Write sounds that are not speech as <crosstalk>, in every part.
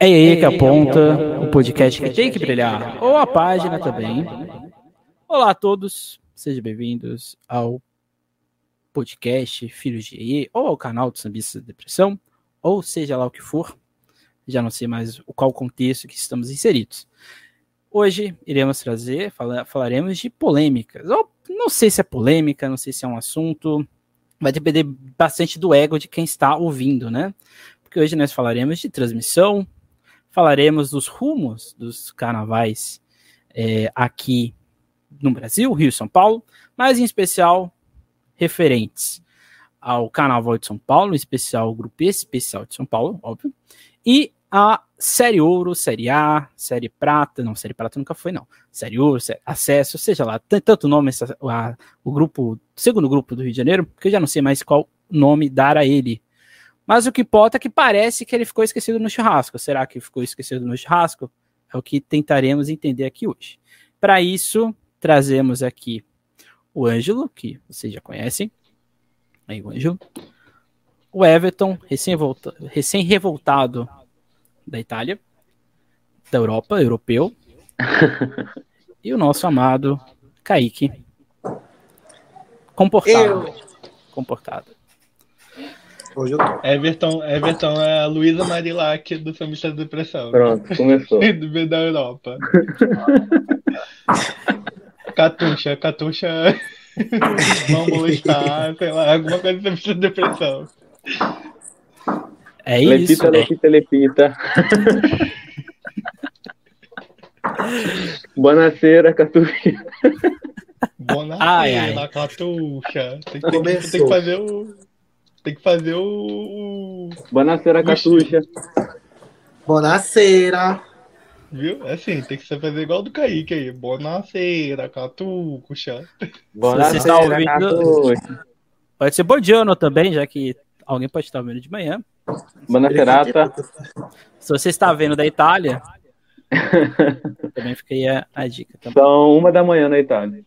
É aí que aponta o podcast que tem que brilhar, ou a página também. Olá a todos, sejam bem-vindos ao podcast Filhos de EE, ou ao canal do Sambista Depressão, ou seja lá o que for. Já não sei mais o qual contexto que estamos inseridos. Hoje iremos trazer, falaremos de polêmicas. Ou não sei se é polêmica, não sei se é um assunto. Vai depender bastante do ego de quem está ouvindo, né? Porque hoje nós falaremos de transmissão, falaremos dos rumos dos carnavais é, aqui no Brasil, Rio e São Paulo, mas em especial referentes ao Carnaval de São Paulo, em especial o Grupo Especial de São Paulo, óbvio, e a Série Ouro, Série A, Série Prata, não, Série Prata nunca foi, não. Série Ouro, série, Acesso, seja lá, tanto nome, essa, a, o grupo, segundo grupo do Rio de Janeiro, que eu já não sei mais qual nome dar a ele. Mas o que importa é que parece que ele ficou esquecido no churrasco. Será que ficou esquecido no churrasco? É o que tentaremos entender aqui hoje. Para isso, trazemos aqui o Ângelo, que vocês já conhecem. Aí o Ângelo. O Everton, recém-revoltado recém da Itália, da Europa, europeu. <laughs> e o nosso amado Kaique. Comportado. Eu. Comportado. Hoje eu tô. Everton, Everton é a Luísa Marilac do Família da Depressão. Pronto, começou. <laughs> do B da Europa. Catuxa, Catuxa. <laughs> Vamos molestar, sei lá, alguma coisa do Família da Depressão. É isso. Lepita, lepita, lepita. <laughs> Buonasera, Catuxa. Buonasera, Catuxa. Tem, tem, tem, tem que fazer o. Tem que fazer o. Buonasera, Catuxa. Buonasera. Viu? É assim, tem que fazer igual do Kaique aí. Buonasera, Catuxa. Você está ouvindo... Pode ser Bodiano também, já que alguém pode estar vendo de manhã. Buonasera. Se você está vendo da Itália, <laughs> também fica aí a, a dica. Também. São uma da manhã na Itália.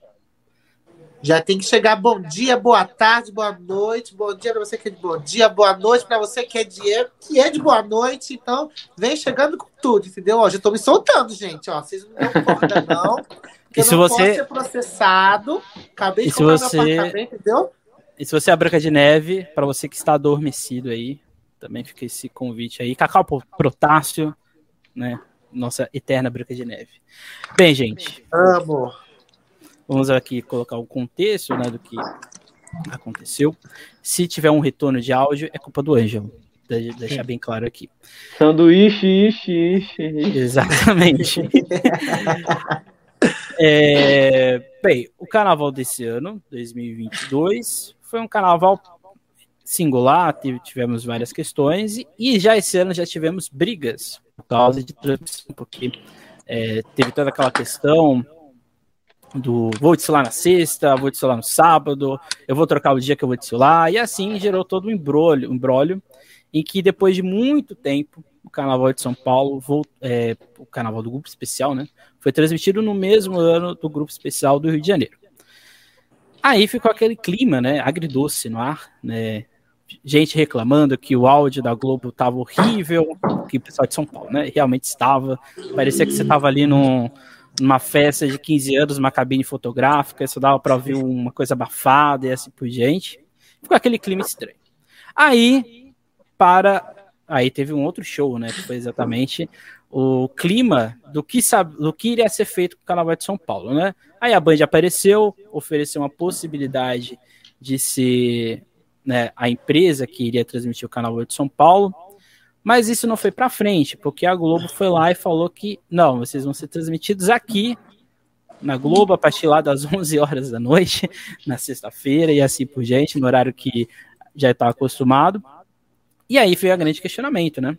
Já tem que chegar bom dia, boa tarde, boa noite, bom dia para você que é de bom dia, boa noite para você que é de que é de boa noite. Então, vem chegando com tudo, entendeu? Ó, já tô me soltando, gente, ó. Vocês não dão conta não. <laughs> E se você ser processado, acabei de comprar você... meu apartamento, entendeu? E se você é a Branca de Neve, para você que está adormecido aí, também fica esse convite aí. Cacau Protássio, né? Nossa eterna Branca de Neve. Bem, gente. Amo. Vamos aqui colocar o contexto né, do que aconteceu. Se tiver um retorno de áudio, é culpa do Ângelo. Deixar bem claro aqui. Sanduíche, ixi, ixi. Exatamente. <laughs> é, bem, o carnaval desse ano, 2022, foi um carnaval singular, tivemos várias questões, e já esse ano já tivemos brigas por causa de transmissão, porque é, teve toda aquela questão do vou desfilar na sexta, vou desfilar no sábado, eu vou trocar o dia que eu vou desfilar, e assim gerou todo um embrolho, um embrolho em que depois de muito tempo o Carnaval de São Paulo, é, o Carnaval do Grupo Especial, né, foi transmitido no mesmo ano do Grupo Especial do Rio de Janeiro. Aí ficou aquele clima, né, agridoce no ar, né, gente reclamando que o áudio da Globo estava horrível, que o pessoal de São Paulo, né, realmente estava, parecia que você estava ali num numa festa de 15 anos, uma cabine fotográfica, isso dava para ouvir uma coisa abafada e assim por diante. Ficou aquele clima estranho. Aí, para. Aí teve um outro show, né? Que foi exatamente o clima do que, sabe, do que iria ser feito com o Carnaval de São Paulo, né? Aí a Band apareceu, ofereceu uma possibilidade de ser né, a empresa que iria transmitir o Carnaval de São Paulo. Mas isso não foi para frente, porque a Globo foi lá e falou que não, vocês vão ser transmitidos aqui na Globo a partir lá das <laughs> 11 horas da noite, na sexta-feira e assim por diante, no horário que já está acostumado. E aí foi o grande questionamento, né?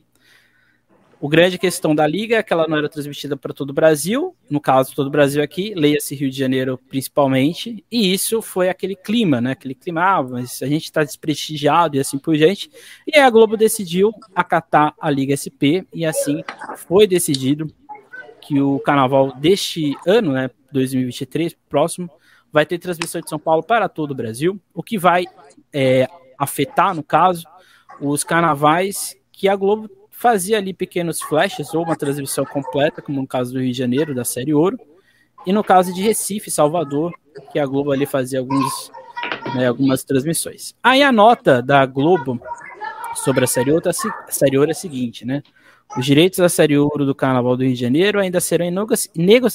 O grande questão da liga é que ela não era transmitida para todo o Brasil, no caso todo o Brasil aqui, leia-se Rio de Janeiro principalmente, e isso foi aquele clima, né? Aquele clima, ah, mas a gente está desprestigiado e assim por diante. E aí a Globo decidiu acatar a Liga SP, e assim foi decidido que o carnaval deste ano, né, 2023, próximo, vai ter transmissão de São Paulo para todo o Brasil, o que vai é, afetar, no caso, os carnavais que a Globo fazia ali pequenos flashes ou uma transmissão completa, como no caso do Rio de Janeiro, da série Ouro, e no caso de Recife, Salvador, que a Globo ali fazia alguns, né, algumas transmissões. Aí a nota da Globo sobre a série Ouro, a série Ouro é a seguinte, né? Os direitos da série Ouro do Carnaval do Rio de Janeiro ainda serão em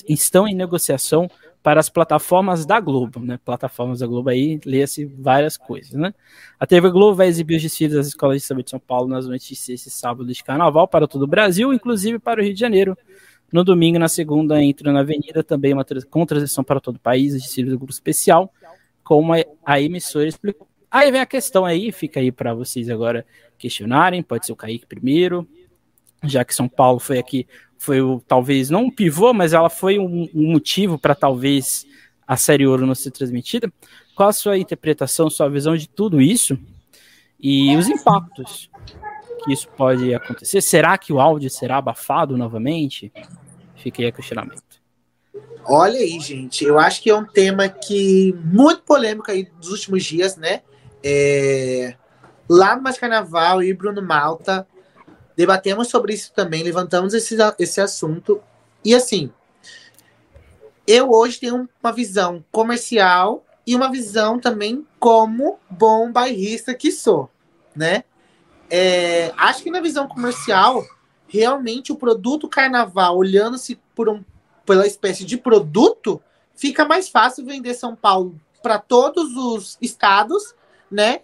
estão em negociação para as plataformas da Globo, né? Plataformas da Globo aí, lê-se várias coisas, né? A TV Globo vai exibir os desfiles das escolas de samba de São Paulo nas noites de sexta e sábado de carnaval para todo o Brasil, inclusive para o Rio de Janeiro. No domingo, na segunda, entra na Avenida também uma com transição para todo o país, os desfiles do grupo especial, como a emissora explicou. Aí vem a questão aí, fica aí para vocês agora questionarem, pode ser o Kaique primeiro, já que São Paulo foi aqui foi o, talvez não um pivô, mas ela foi um, um motivo para talvez a série Ouro não ser transmitida. Qual a sua interpretação, sua visão de tudo isso e os impactos que isso pode acontecer? Será que o áudio será abafado novamente? Fiquei a questionamento. Olha aí, gente, eu acho que é um tema que muito polêmico aí dos últimos dias, né? É... Lá no Mais Carnaval e Bruno Malta debatemos sobre isso também, levantamos esse, esse assunto. E assim, eu hoje tenho uma visão comercial e uma visão também como bom bairrista que sou, né? É, acho que na visão comercial, realmente o produto carnaval, olhando-se por um, pela espécie de produto, fica mais fácil vender São Paulo para todos os estados, né?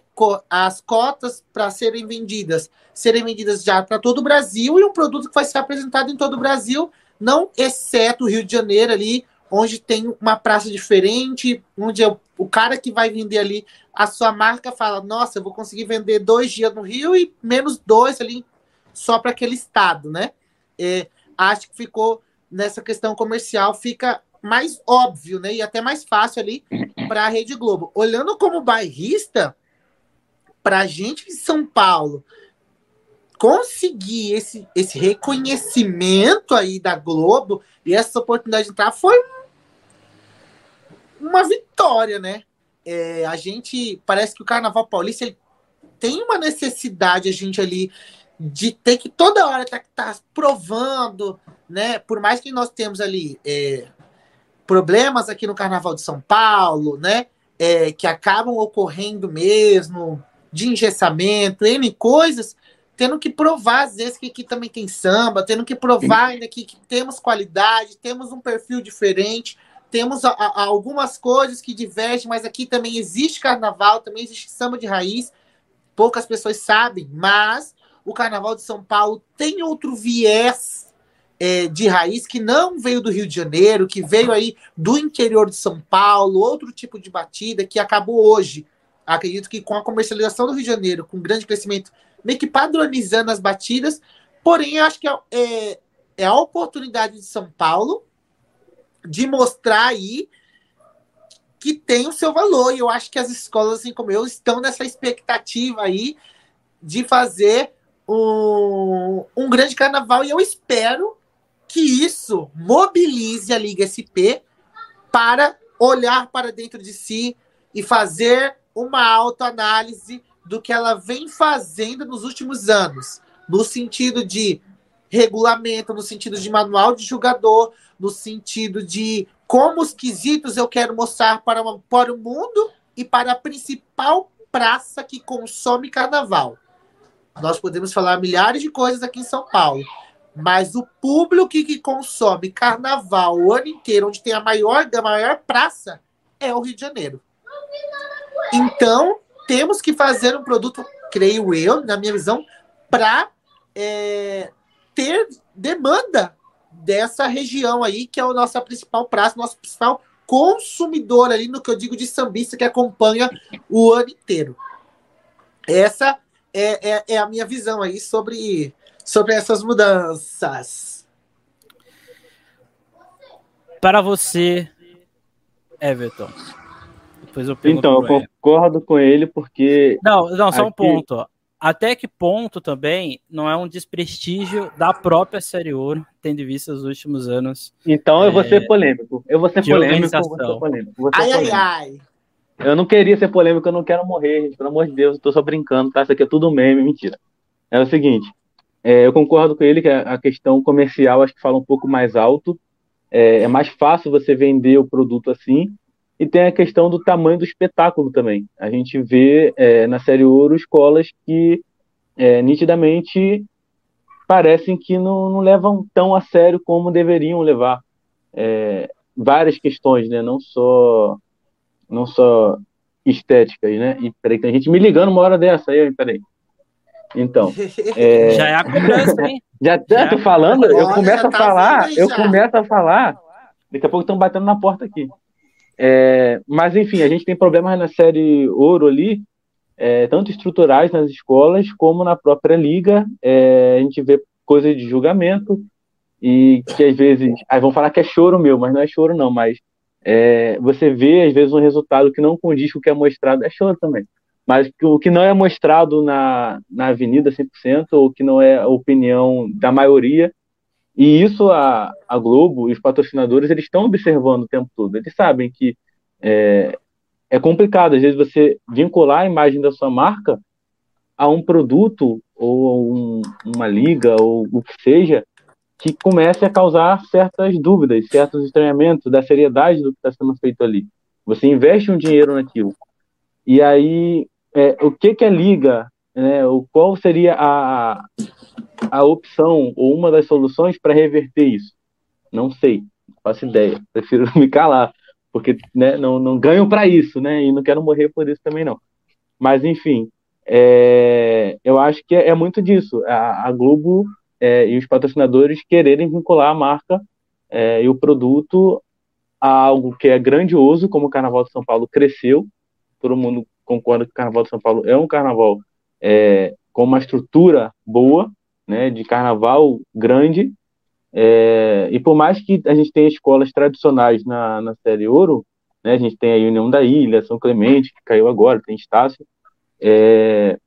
As cotas para serem vendidas serem vendidas já para todo o Brasil e um produto que vai ser apresentado em todo o Brasil, não exceto o Rio de Janeiro ali, onde tem uma praça diferente, onde é o cara que vai vender ali a sua marca fala, nossa, eu vou conseguir vender dois dias no Rio e menos dois ali só para aquele estado, né? É, acho que ficou nessa questão comercial, fica mais óbvio, né? E até mais fácil ali para a Rede Globo. Olhando como bairrista, para a gente de São Paulo, conseguir esse, esse reconhecimento aí da Globo e essa oportunidade de entrar foi uma vitória, né? É, a gente parece que o Carnaval Paulista ele tem uma necessidade a gente ali de ter que toda hora tá, tá provando, né? Por mais que nós temos ali é, problemas aqui no Carnaval de São Paulo, né? É, que acabam ocorrendo mesmo de engessamento, N coisas, tendo que provar, às vezes, que aqui também tem samba, tendo que provar ainda que, que temos qualidade, temos um perfil diferente, temos a, a, algumas coisas que divergem, mas aqui também existe carnaval, também existe samba de raiz. Poucas pessoas sabem, mas o carnaval de São Paulo tem outro viés é, de raiz que não veio do Rio de Janeiro, que veio aí do interior de São Paulo, outro tipo de batida que acabou hoje. Acredito que com a comercialização do Rio de Janeiro, com grande crescimento meio que padronizando as batidas. Porém, acho que é, é, é a oportunidade de São Paulo de mostrar aí que tem o seu valor. E eu acho que as escolas, assim como eu, estão nessa expectativa aí de fazer um, um grande carnaval. E eu espero que isso mobilize a Liga SP para olhar para dentro de si e fazer uma autoanálise do que ela vem fazendo nos últimos anos, no sentido de regulamento, no sentido de manual de jogador, no sentido de como os quesitos eu quero mostrar para, uma, para o mundo e para a principal praça que consome carnaval. Nós podemos falar milhares de coisas aqui em São Paulo, mas o público que consome carnaval o ano inteiro, onde tem a maior, a maior praça, é o Rio de Janeiro. Então, temos que fazer um produto, creio eu, na minha visão, para é, ter demanda dessa região aí, que é a nossa principal praça, nosso principal consumidor ali no que eu digo de sambista que acompanha o ano inteiro. Essa é, é, é a minha visão aí sobre, sobre essas mudanças. Para você, Everton, depois eu então, eu concordo com ele porque. Não, não, só aqui... um ponto. Até que ponto também não é um desprestígio da própria Série Ouro, tendo em vista os últimos anos. Então eu é... vou ser polêmico. Eu vou ser polêmico. Vou ser polêmico. Vou ser ai, polêmico. ai, ai. Eu não queria ser polêmico, eu não quero morrer, gente. Pelo amor de Deus, eu tô só brincando, tá? Isso aqui é tudo meme, mentira. É o seguinte. É, eu concordo com ele que a questão comercial acho que fala um pouco mais alto. É, é, mais fácil você vender o produto assim. E tem a questão do tamanho do espetáculo também. A gente vê é, na série Ouro escolas que é, nitidamente parecem que não, não, levam tão a sério como deveriam levar. É, várias questões, né? Não só, não só estéticas, né? E peraí, tem gente me ligando uma hora dessa aí, peraí. Então. <laughs> É... Já é a cobrança, hein? Já, já tô falando, eu começo a tá falar, eu começo a falar, daqui a pouco estão batendo na porta aqui. É, mas enfim, a gente tem problemas na série Ouro ali, é, tanto estruturais nas escolas como na própria liga. É, a gente vê coisas de julgamento e que às vezes, aí vão falar que é choro meu, mas não é choro não, mas é, você vê às vezes um resultado que não condiz com o que é mostrado, é choro também. Mas o que não é mostrado na, na avenida 100%, ou que não é a opinião da maioria, e isso a, a Globo e os patrocinadores eles estão observando o tempo todo. Eles sabem que é, é complicado, às vezes, você vincular a imagem da sua marca a um produto ou um, uma liga ou o que seja que comece a causar certas dúvidas, certos estranhamentos da seriedade do que está sendo feito ali. Você investe um dinheiro naquilo. E aí, é, o que, que a liga, né, o, qual seria a, a opção ou uma das soluções para reverter isso? Não sei, faço ideia. Prefiro <laughs> me calar, porque né, não, não ganho para isso, né? E não quero morrer por isso também não. Mas enfim, é, eu acho que é, é muito disso. A, a Globo é, e os patrocinadores quererem vincular a marca é, e o produto a algo que é grandioso, como o Carnaval de São Paulo cresceu. Todo mundo concorda que o Carnaval de São Paulo é um carnaval é, com uma estrutura boa, né, de carnaval grande. É, e por mais que a gente tenha escolas tradicionais na, na Série Ouro, né, a gente tem a União da Ilha, São Clemente, que caiu agora, tem Estácio, é,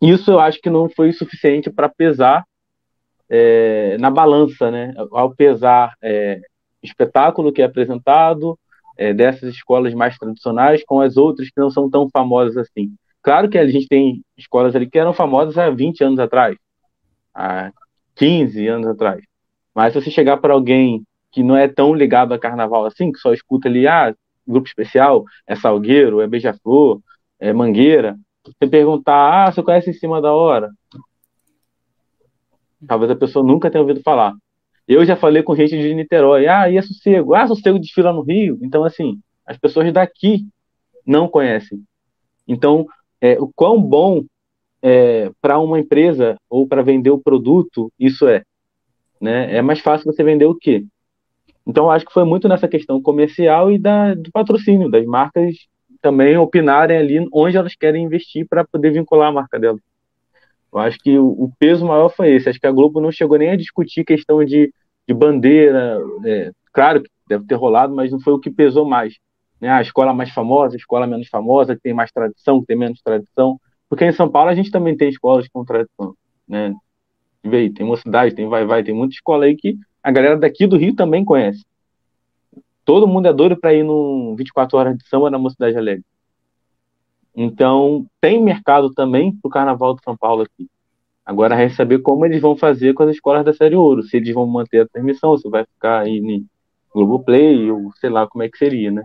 isso eu acho que não foi suficiente para pesar é, na balança, né? Ao pesar é, espetáculo que é apresentado é, dessas escolas mais tradicionais com as outras que não são tão famosas assim. Claro que a gente tem escolas ali que eram famosas há 20 anos atrás, há 15 anos atrás. Mas se você chegar para alguém que não é tão ligado a carnaval assim, que só escuta ali, ah, grupo especial, é Salgueiro, é Beija-Flor, é Mangueira, você perguntar, ah, você conhece em cima da hora? Talvez a pessoa nunca tenha ouvido falar. Eu já falei com gente de Niterói, ah, e é sossego? Ah, sossego desfila no Rio. Então, assim, as pessoas daqui não conhecem. Então, é, o quão bom é, para uma empresa ou para vender o produto isso é. Né? É mais fácil você vender o quê? Então, acho que foi muito nessa questão comercial e da, do patrocínio, das marcas também opinarem ali onde elas querem investir para poder vincular a marca delas. Eu acho que o, peso maior foi esse. Acho que a Globo não chegou nem a discutir questão de, de bandeira. É, claro que deve ter rolado, mas não foi o que pesou mais. Né? A escola mais famosa, a escola menos famosa, que tem mais tradição, que tem menos tradição. Porque em São Paulo a gente também tem escolas com tradição, né? Vê, tem mocidade, tem vai vai, tem muita escola aí que a galera daqui do Rio também conhece. Todo mundo é doido para ir no 24 horas de samba na Mocidade Alegre. Então, tem mercado também para o Carnaval de São Paulo aqui. Agora, é saber como eles vão fazer com as escolas da Série Ouro. Se eles vão manter a transmissão, se vai ficar aí no Globoplay, ou sei lá como é que seria, né?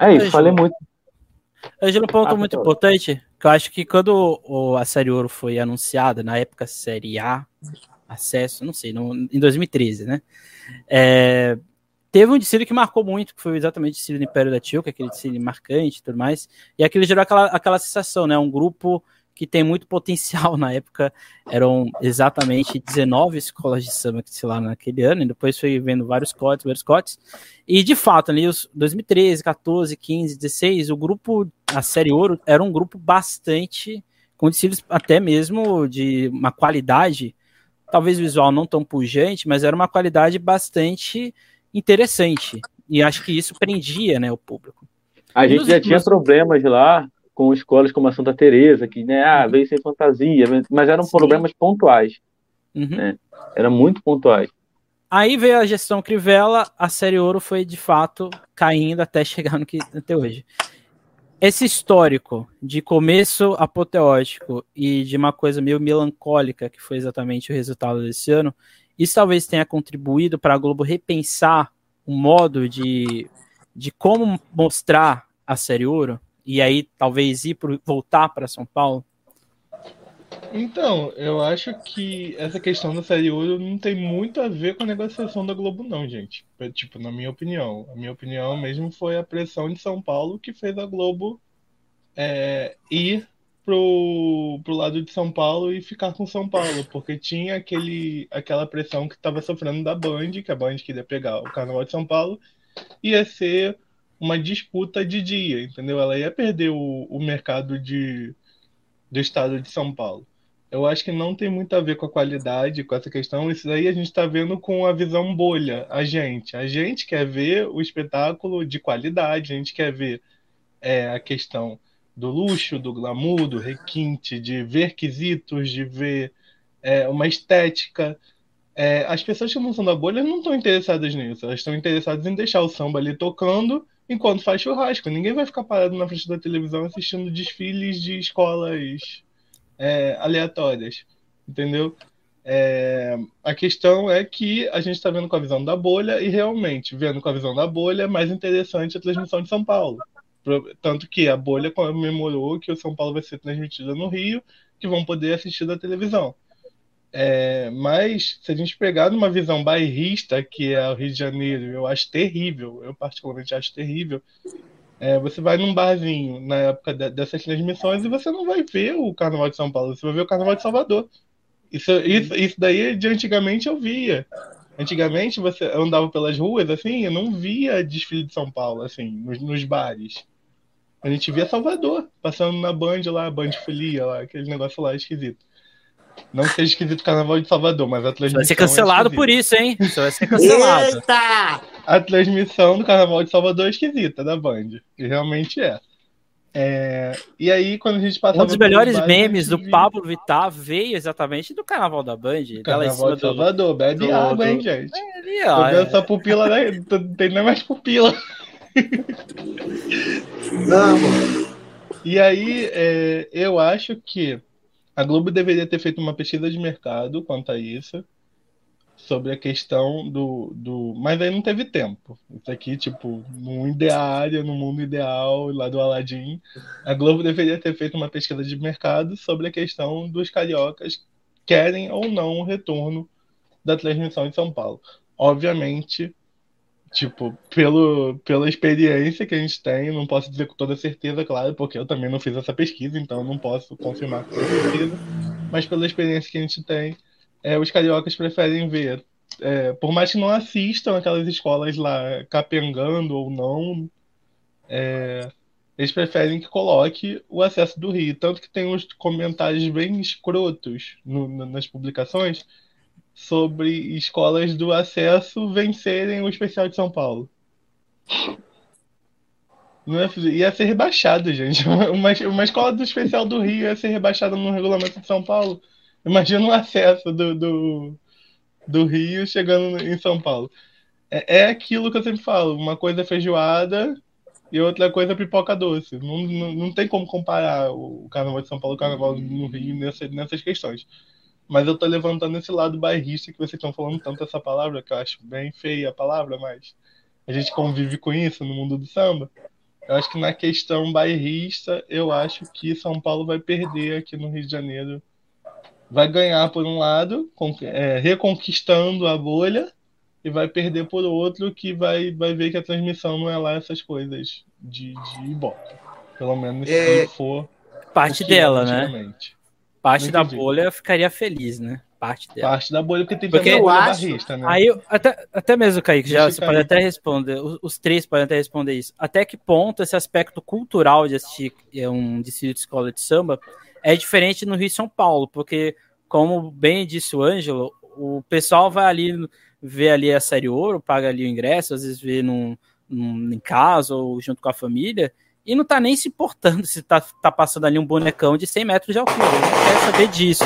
É isso, falei muito. Angelo, um ponto ah, muito importante, que eu acho que quando o, a Série Ouro foi anunciada, na época Série A, acesso, não sei, no, em 2013, né? É, teve um desfile que marcou muito, que foi exatamente o desfile do Império da Tio, que é aquele desfile marcante e tudo mais, e aquilo gerou aquela, aquela sensação, né? Um grupo que tem muito potencial <laughs> na época. Eram exatamente 19 escolas de samba que lá naquele ano, e depois foi vendo vários cotes, vários cotes. E de fato, ali os 2013, 14, 15, 16, o grupo, a série Ouro, era um grupo bastante com desfiles até mesmo de uma qualidade, talvez visual não tão pujante, mas era uma qualidade bastante interessante. E acho que isso prendia, né, o público. A gente já tinha problemas lá com escolas como a Santa Teresa, que né, ah, veio sem fantasia, mas eram Sim. problemas pontuais. Uhum. Né? Eram muito pontuais. Aí veio a gestão Crivella, a série Ouro foi de fato caindo até <laughs> chegar no que até hoje. esse histórico de começo apoteótico e de uma coisa meio melancólica, que foi exatamente o resultado desse ano, isso talvez tenha contribuído para a Globo repensar o modo de, de como mostrar a série Ouro, e aí talvez ir pro, voltar para São Paulo? Então, eu acho que essa questão da série Ouro não tem muito a ver com a negociação da Globo, não, gente. É, tipo, na minha opinião. A minha opinião mesmo foi a pressão de São Paulo que fez a Globo é, ir pro, pro lado de São Paulo e ficar com São Paulo, porque tinha aquele, aquela pressão que estava sofrendo da Band, que a Band queria pegar o Carnaval de São Paulo, ia ser uma disputa de dia, entendeu? Ela ia perder o, o mercado de, do estado de São Paulo. Eu acho que não tem muito a ver com a qualidade, com essa questão. Isso daí a gente está vendo com a visão bolha, a gente. A gente quer ver o espetáculo de qualidade, a gente quer ver é, a questão do luxo, do glamour, do requinte, de ver quesitos, de ver é, uma estética. É, as pessoas que não são da bolha não estão interessadas nisso, elas estão interessadas em deixar o samba ali tocando enquanto faz churrasco. Ninguém vai ficar parado na frente da televisão assistindo desfiles de escolas é, aleatórias, entendeu? É, a questão é que a gente está vendo com a visão da bolha e realmente, vendo com a visão da bolha, é mais interessante a transmissão de São Paulo. Tanto que a bolha comemorou que o São Paulo vai ser transmitido no Rio, que vão poder assistir da televisão. É, mas se a gente pegar numa visão bairrista, que é o Rio de Janeiro, eu acho terrível, eu particularmente acho terrível. É, você vai num barzinho na época de, dessas transmissões e você não vai ver o Carnaval de São Paulo, você vai ver o Carnaval de Salvador. Isso, isso, isso daí de antigamente eu via. Antigamente você andava pelas ruas assim, eu não via desfile de São Paulo assim, nos, nos bares. A gente via Salvador, passando na Band lá, Band Folia, lá, aquele negócio lá esquisito. Não seja esquisito o Carnaval de Salvador, mas a transmissão. Vai ser cancelado é por isso, hein? Isso vai ser cancelado. Eita! A transmissão do Carnaval de Salvador é esquisita da Band. E realmente é. é. E aí, quando a gente passava. Um dos melhores memes do Pablo Vittar veio exatamente do Carnaval da Band. Carnaval de Salvador, bebe do, água, do... hein, gente? É, ali, ó, é. essa pupila, né? Tem nem mais pupila. Não, E aí, é, eu acho que a Globo deveria ter feito uma pesquisa de mercado quanto a isso, sobre a questão do. do... Mas aí não teve tempo. Isso aqui, tipo, no ideário, no mundo ideal, lá do Aladdin, a Globo deveria ter feito uma pesquisa de mercado sobre a questão dos cariocas querem ou não o retorno da transmissão em São Paulo. Obviamente, Tipo, pelo, pela experiência que a gente tem, não posso dizer com toda certeza, claro, porque eu também não fiz essa pesquisa, então não posso confirmar com certeza. Mas pela experiência que a gente tem, é, os cariocas preferem ver. É, por mais que não assistam aquelas escolas lá capengando ou não, é, eles preferem que coloque o acesso do Rio. Tanto que tem uns comentários bem escrotos no, nas publicações sobre escolas do acesso vencerem o especial de São Paulo. Não é, ia ser rebaixado, gente. <laughs> Uma, uma escola do especial do Rio ia ser rebaixada no regulamento de São Paulo. Imagina o acesso do, do, do Rio chegando em São Paulo. É, é aquilo que eu sempre falo: uma coisa é feijoada e outra coisa é pipoca doce. Não, não, não tem como comparar o Carnaval de São Paulo e o Carnaval no Rio nessa, nessas questões. Mas eu tô levantando esse lado bairrista que vocês estão falando tanto essa palavra, que eu acho bem feia a palavra, mas a gente convive com isso no mundo do samba. Eu acho que na questão bairrista, eu acho que São Paulo vai perder aqui no Rio de Janeiro. Vai ganhar por um lado, é, reconquistando a bolha, e vai perder por outro, que vai, vai ver que a transmissão não é lá essas coisas de, de ibope. Pelo menos é... se for. Parte dela, né? Parte da bolha ficaria feliz, né? Parte dela. Parte da bolha, porque tem porque também bolha acho, barrista, né? Aí, até, até mesmo, Kaique, já você pode até responder, os, os, três podem até responder isso. Até que ponto esse aspecto cultural de assistir é, um desfile de escola de samba é diferente no Rio e São Paulo? Porque, como bem disse o Ângelo, o pessoal vai ali ver ali a série ouro, paga ali o ingresso, às vezes vê num, num, em casa ou junto com a família, e não tá nem se importando se tá, tá passando ali um bonecão de 100 metros de altura. Ele não quer saber disso.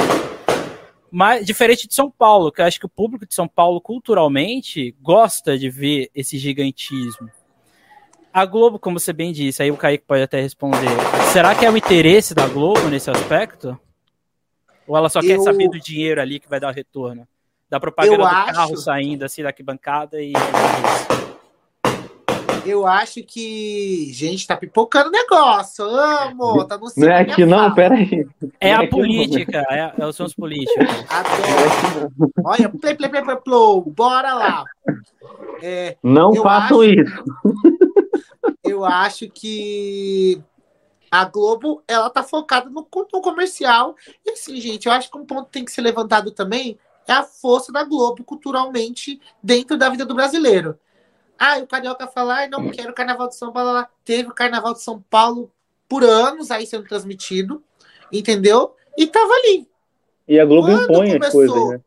Mas, diferente de São Paulo, que eu acho que o público de São Paulo, culturalmente, gosta de ver esse gigantismo. a Globo, como você bem disse, aí o Kaique pode até responder. Será que é o interesse da Globo nesse aspecto? Ou ela só quer saber do dinheiro ali que vai dar o retorno? Da propaganda eu do acho... carro saindo assim da arquibancada e. Eu acho que. Gente, tá pipocando negócio. Amo, tá no Não é aqui não, pera aí. É, é a política, é, é, os políticos. <laughs> Adoro. Olha, play, play, play, play, play, bora lá. É, não façam acho, isso. <laughs> Eu acho que a Globo, ela tá focada no, no comercial. E assim, gente, eu acho que um ponto que tem que ser levantado também é a força da Globo culturalmente dentro da vida do brasileiro. Ah, o Carioca fala, ah, não quero o Carnaval de São Paulo. Lá. Teve o Carnaval de São Paulo por anos aí sendo transmitido, entendeu? E tava ali. E a Globo quando impõe começou, as coisas, né?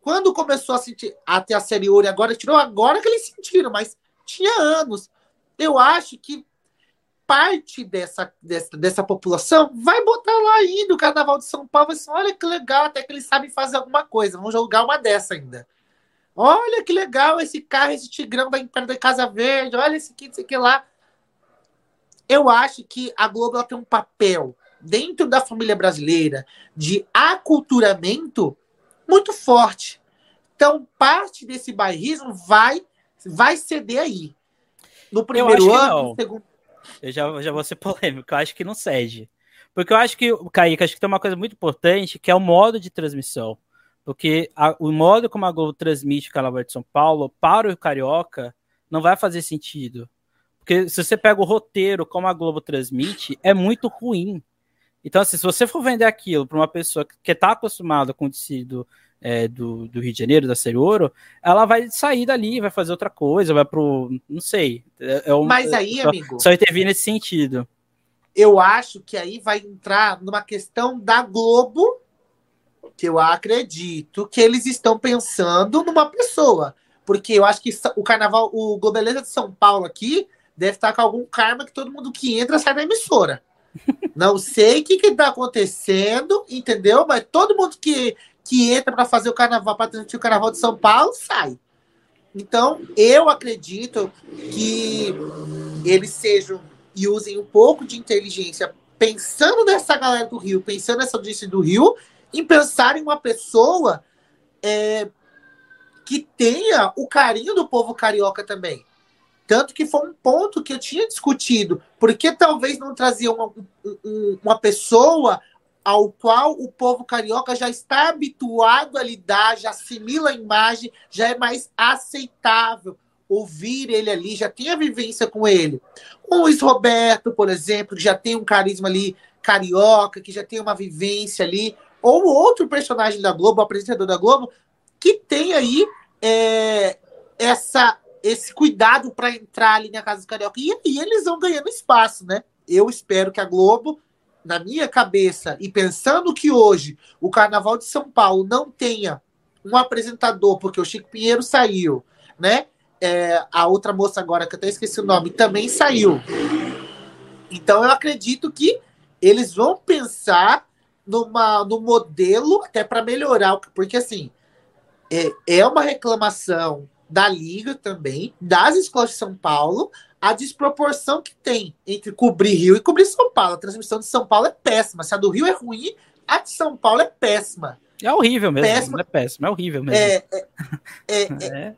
Quando começou a sentir até a série Ouro, agora tirou agora que eles sentiram, mas tinha anos. Eu acho que parte dessa, dessa, dessa população vai botar lá ainda o Carnaval de São Paulo. Assim, Olha que legal, até que eles sabem fazer alguma coisa. Vamos jogar uma dessa ainda. Olha que legal esse carro, esse tigrão da perto da Casa Verde. Olha esse aqui, esse aqui lá. Eu acho que a Globo ela tem um papel dentro da família brasileira de aculturamento muito forte. Então, parte desse bairrismo vai, vai ceder aí. No primeiro ano, no segundo. Eu já, já vou ser polêmico, eu acho que não cede. Porque eu acho que, Kaique, acho que tem uma coisa muito importante que é o modo de transmissão. Porque a, o modo como a Globo transmite o Carnaval de São Paulo para o Carioca não vai fazer sentido. Porque se você pega o roteiro como a Globo transmite, é muito ruim. Então, assim, se você for vender aquilo para uma pessoa que está acostumada com o tecido é, do, do, Rio de Janeiro, da Série Ouro, ela vai sair dali, vai fazer outra coisa, vai pro. Não sei. É, é um, Mas aí, só, amigo. Só intervir nesse sentido. Eu acho que aí vai entrar numa questão da Globo que eu acredito que eles estão pensando numa pessoa. Porque eu acho que o carnaval, o Globeleza de São Paulo aqui, deve estar com algum karma que todo mundo que entra sai da emissora. <laughs> Não sei o que está acontecendo, entendeu? Mas todo mundo que, que entra para fazer o carnaval, para transmitir o carnaval de São Paulo, sai. Então, eu acredito que eles sejam e usem um pouco de inteligência pensando nessa galera do Rio, pensando nessa audiência do Rio em pensar em uma pessoa é, que tenha o carinho do povo carioca também. Tanto que foi um ponto que eu tinha discutido. Porque talvez não trazia uma, uma pessoa ao qual o povo carioca já está habituado a lidar, já assimila a imagem, já é mais aceitável ouvir ele ali, já tem a vivência com ele. O Luiz Roberto, por exemplo, que já tem um carisma ali carioca, que já tem uma vivência ali ou outro personagem da Globo, apresentador da Globo, que tem aí é, essa, esse cuidado para entrar ali na Casa do Carioca. E aí eles vão ganhando espaço, né? Eu espero que a Globo, na minha cabeça, e pensando que hoje o Carnaval de São Paulo não tenha um apresentador, porque o Chico Pinheiro saiu, né? É, a outra moça agora, que eu até esqueci o nome, também saiu. Então eu acredito que eles vão pensar numa, no modelo até para melhorar, porque assim é, é uma reclamação da Liga também, das escolas de São Paulo, a desproporção que tem entre cobrir Rio e cobrir São Paulo. A transmissão de São Paulo é péssima. Se a do Rio é ruim, a de São Paulo é péssima. É horrível mesmo. Péssima. Não é péssimo, é horrível mesmo. É, é, é,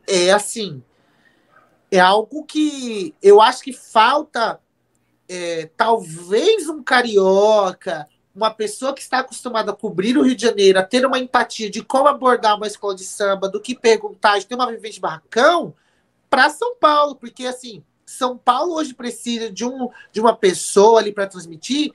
é, é assim. É algo que eu acho que falta é, talvez um carioca, uma pessoa que está acostumada a cobrir o Rio de Janeiro, a ter uma empatia de como abordar uma escola de samba, do que perguntar, de ter uma vivência de barracão, para São Paulo, porque assim, São Paulo hoje precisa de, um, de uma pessoa ali para transmitir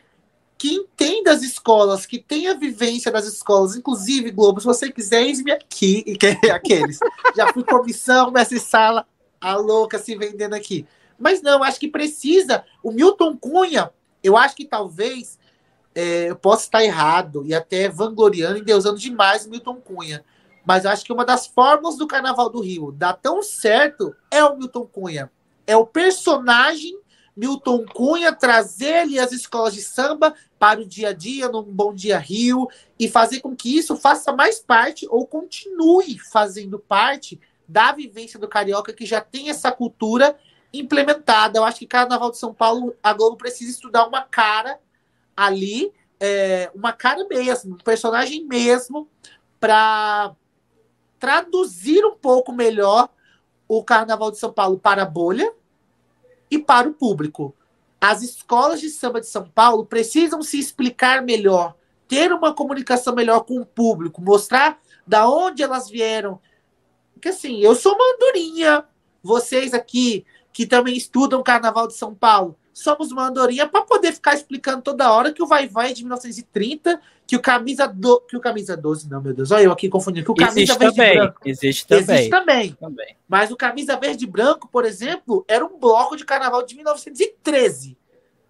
que entenda as escolas, que tenha vivência das escolas, inclusive, Globo, se você quiser, eis-me aqui, <laughs> aqueles. Já fui comissão, mestre sala, a louca se vendendo aqui. Mas não, acho que precisa. O Milton Cunha, eu acho que talvez é, eu posso estar errado e até vangloriando e deusando demais o Milton Cunha. Mas eu acho que uma das fórmulas do Carnaval do Rio dá tão certo é o Milton Cunha. É o personagem Milton Cunha trazer ali as escolas de samba para o dia a dia, num Bom Dia Rio, e fazer com que isso faça mais parte ou continue fazendo parte da vivência do carioca que já tem essa cultura implementada. Eu acho que Carnaval de São Paulo, a Globo precisa estudar uma cara ali, é, uma cara mesmo, um personagem mesmo, para traduzir um pouco melhor o Carnaval de São Paulo para a bolha e para o público. As escolas de samba de São Paulo precisam se explicar melhor, ter uma comunicação melhor com o público, mostrar da onde elas vieram. Porque assim, eu sou uma andorinha, vocês aqui que também estudam Carnaval de São Paulo, somos uma andorinha para poder ficar explicando toda hora que o Vai Vai é de 1930, que o camisa do, que o camisa 12, não, meu Deus, olha eu aqui confundindo, que o camisa existe verde também, branco existe também. existe também. também. Mas o camisa verde e branco, por exemplo, era um bloco de carnaval de 1913.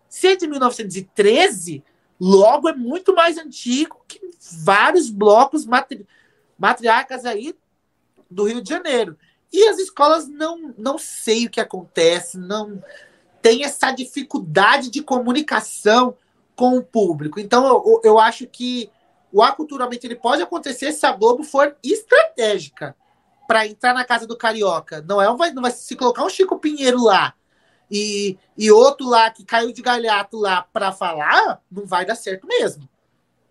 Se é de 1913, logo é muito mais antigo que vários blocos matri matriarcas aí do Rio de Janeiro. E as escolas não, não sei o que acontece, não tem essa dificuldade de comunicação com o público. Então, eu, eu acho que o aculturamento ele pode acontecer se a Globo for estratégica para entrar na casa do Carioca. Não é um, vai, não vai se colocar um Chico Pinheiro lá e, e outro lá que caiu de galhato lá para falar, não vai dar certo mesmo.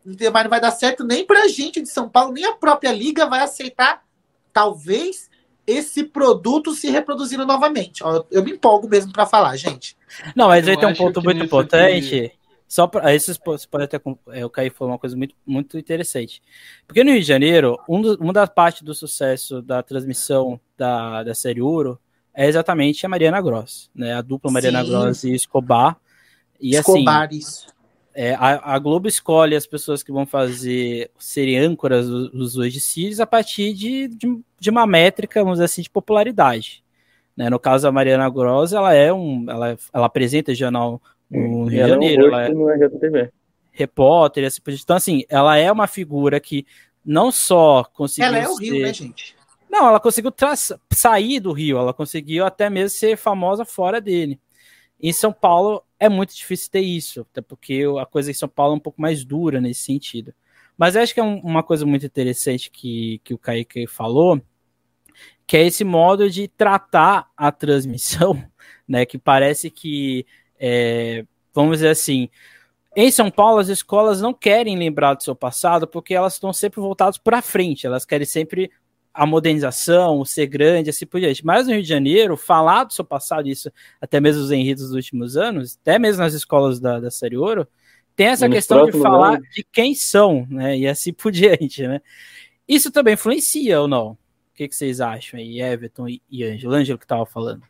Mas não vai dar certo nem para a gente de São Paulo, nem a própria liga vai aceitar, talvez, esse produto se reproduzindo novamente. Ó, eu me empolgo mesmo para falar, gente. Não, mas aí tem um ponto muito importante. Só para vocês podem até é, o Caio falou uma coisa muito, muito interessante. Porque no Rio de Janeiro, um do, uma das partes do sucesso da transmissão da, da série Ouro é exatamente a Mariana Gross, né? A dupla Mariana Sim. Gross e Escobar. E Escobar, assim, isso. É, a, a, Globo escolhe as pessoas que vão fazer serem âncoras dos, hoje a partir de, de, de, uma métrica, vamos dizer assim, de popularidade. Né? No caso da Mariana Gross, ela é um. Ela, ela apresenta jornal no Rio de Janeiro. Ela é, é repórter, assim, então, assim, ela é uma figura que não só conseguiu. Ela é o Rio, né, gente? Não, ela conseguiu sair do Rio, ela conseguiu até mesmo ser famosa fora dele. Em São Paulo é muito difícil ter isso, até porque a coisa em São Paulo é um pouco mais dura nesse sentido. Mas acho que é um, uma coisa muito interessante que, que o Kaique falou, que é esse modo de tratar a transmissão, <laughs> né? Que parece que, é, vamos dizer assim, em São Paulo as escolas não querem lembrar do seu passado porque elas estão sempre voltadas para frente, elas querem sempre a modernização, o ser grande, assim por diante. Mas no Rio de Janeiro, falar do seu passado, isso até mesmo os enredos dos últimos anos, até mesmo nas escolas da, da Série Ouro, tem essa questão de falar anos. de quem são, né? E assim por <laughs> diante, né? Isso também influencia ou não? O que, que vocês acham aí, Everton e, e Ângelo? Ângelo que estava falando.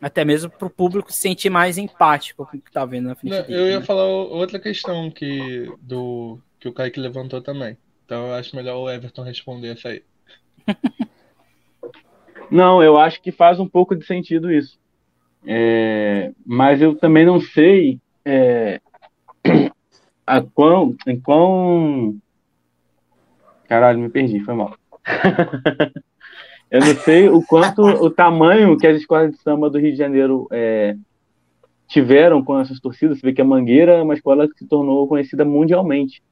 Até mesmo para o público se sentir mais empático com o que está vendo na frente não, dele, Eu ia né? falar outra questão que, do, que o Kaique levantou também então eu acho melhor o Everton responder essa aí. <laughs> Não, eu acho que faz um pouco de sentido isso. É, mas eu também não sei é, <clears throat> a quão, em quão. Caralho, me perdi, foi mal. <laughs> eu não sei o quanto, o tamanho que as escolas de samba do Rio de Janeiro é, tiveram com essas torcidas. Você vê que a Mangueira é uma escola que se tornou conhecida mundialmente.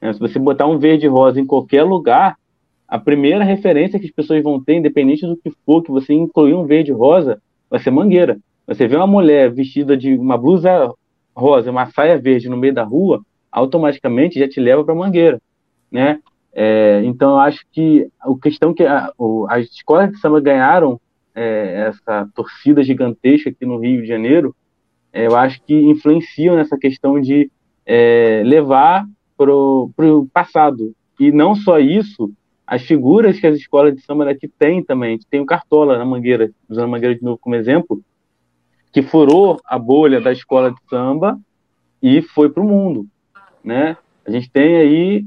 É, se você botar um verde rosa em qualquer lugar, a primeira referência que as pessoas vão ter, independente do que for, que você incluir um verde rosa, vai ser mangueira. Você vê uma mulher vestida de uma blusa rosa, uma saia verde no meio da rua, automaticamente já te leva para mangueira, né? É, então eu acho que a questão que a, o, as escolas de samba ganharam é, essa torcida gigantesca aqui no Rio de Janeiro, é, eu acho que influenciam nessa questão de é, levar para o passado. E não só isso, as figuras que as escolas de samba daqui têm também. Tem o Cartola na Mangueira, usando a Mangueira de novo como exemplo, que furou a bolha da escola de samba e foi para o mundo, né? A gente tem aí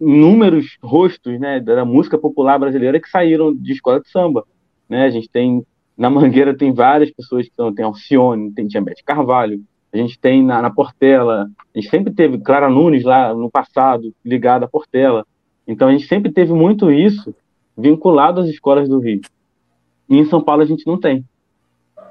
inúmeros rostos, né, da música popular brasileira que saíram de escola de samba, né? A gente tem na Mangueira tem várias pessoas que estão, tem Alcione, tem Tiambete Carvalho, a gente tem na, na, Portela, a gente sempre teve Clara Nunes lá no passado, ligada à Portela. Então a gente sempre teve muito isso vinculado às escolas do Rio. E em São Paulo a gente não tem.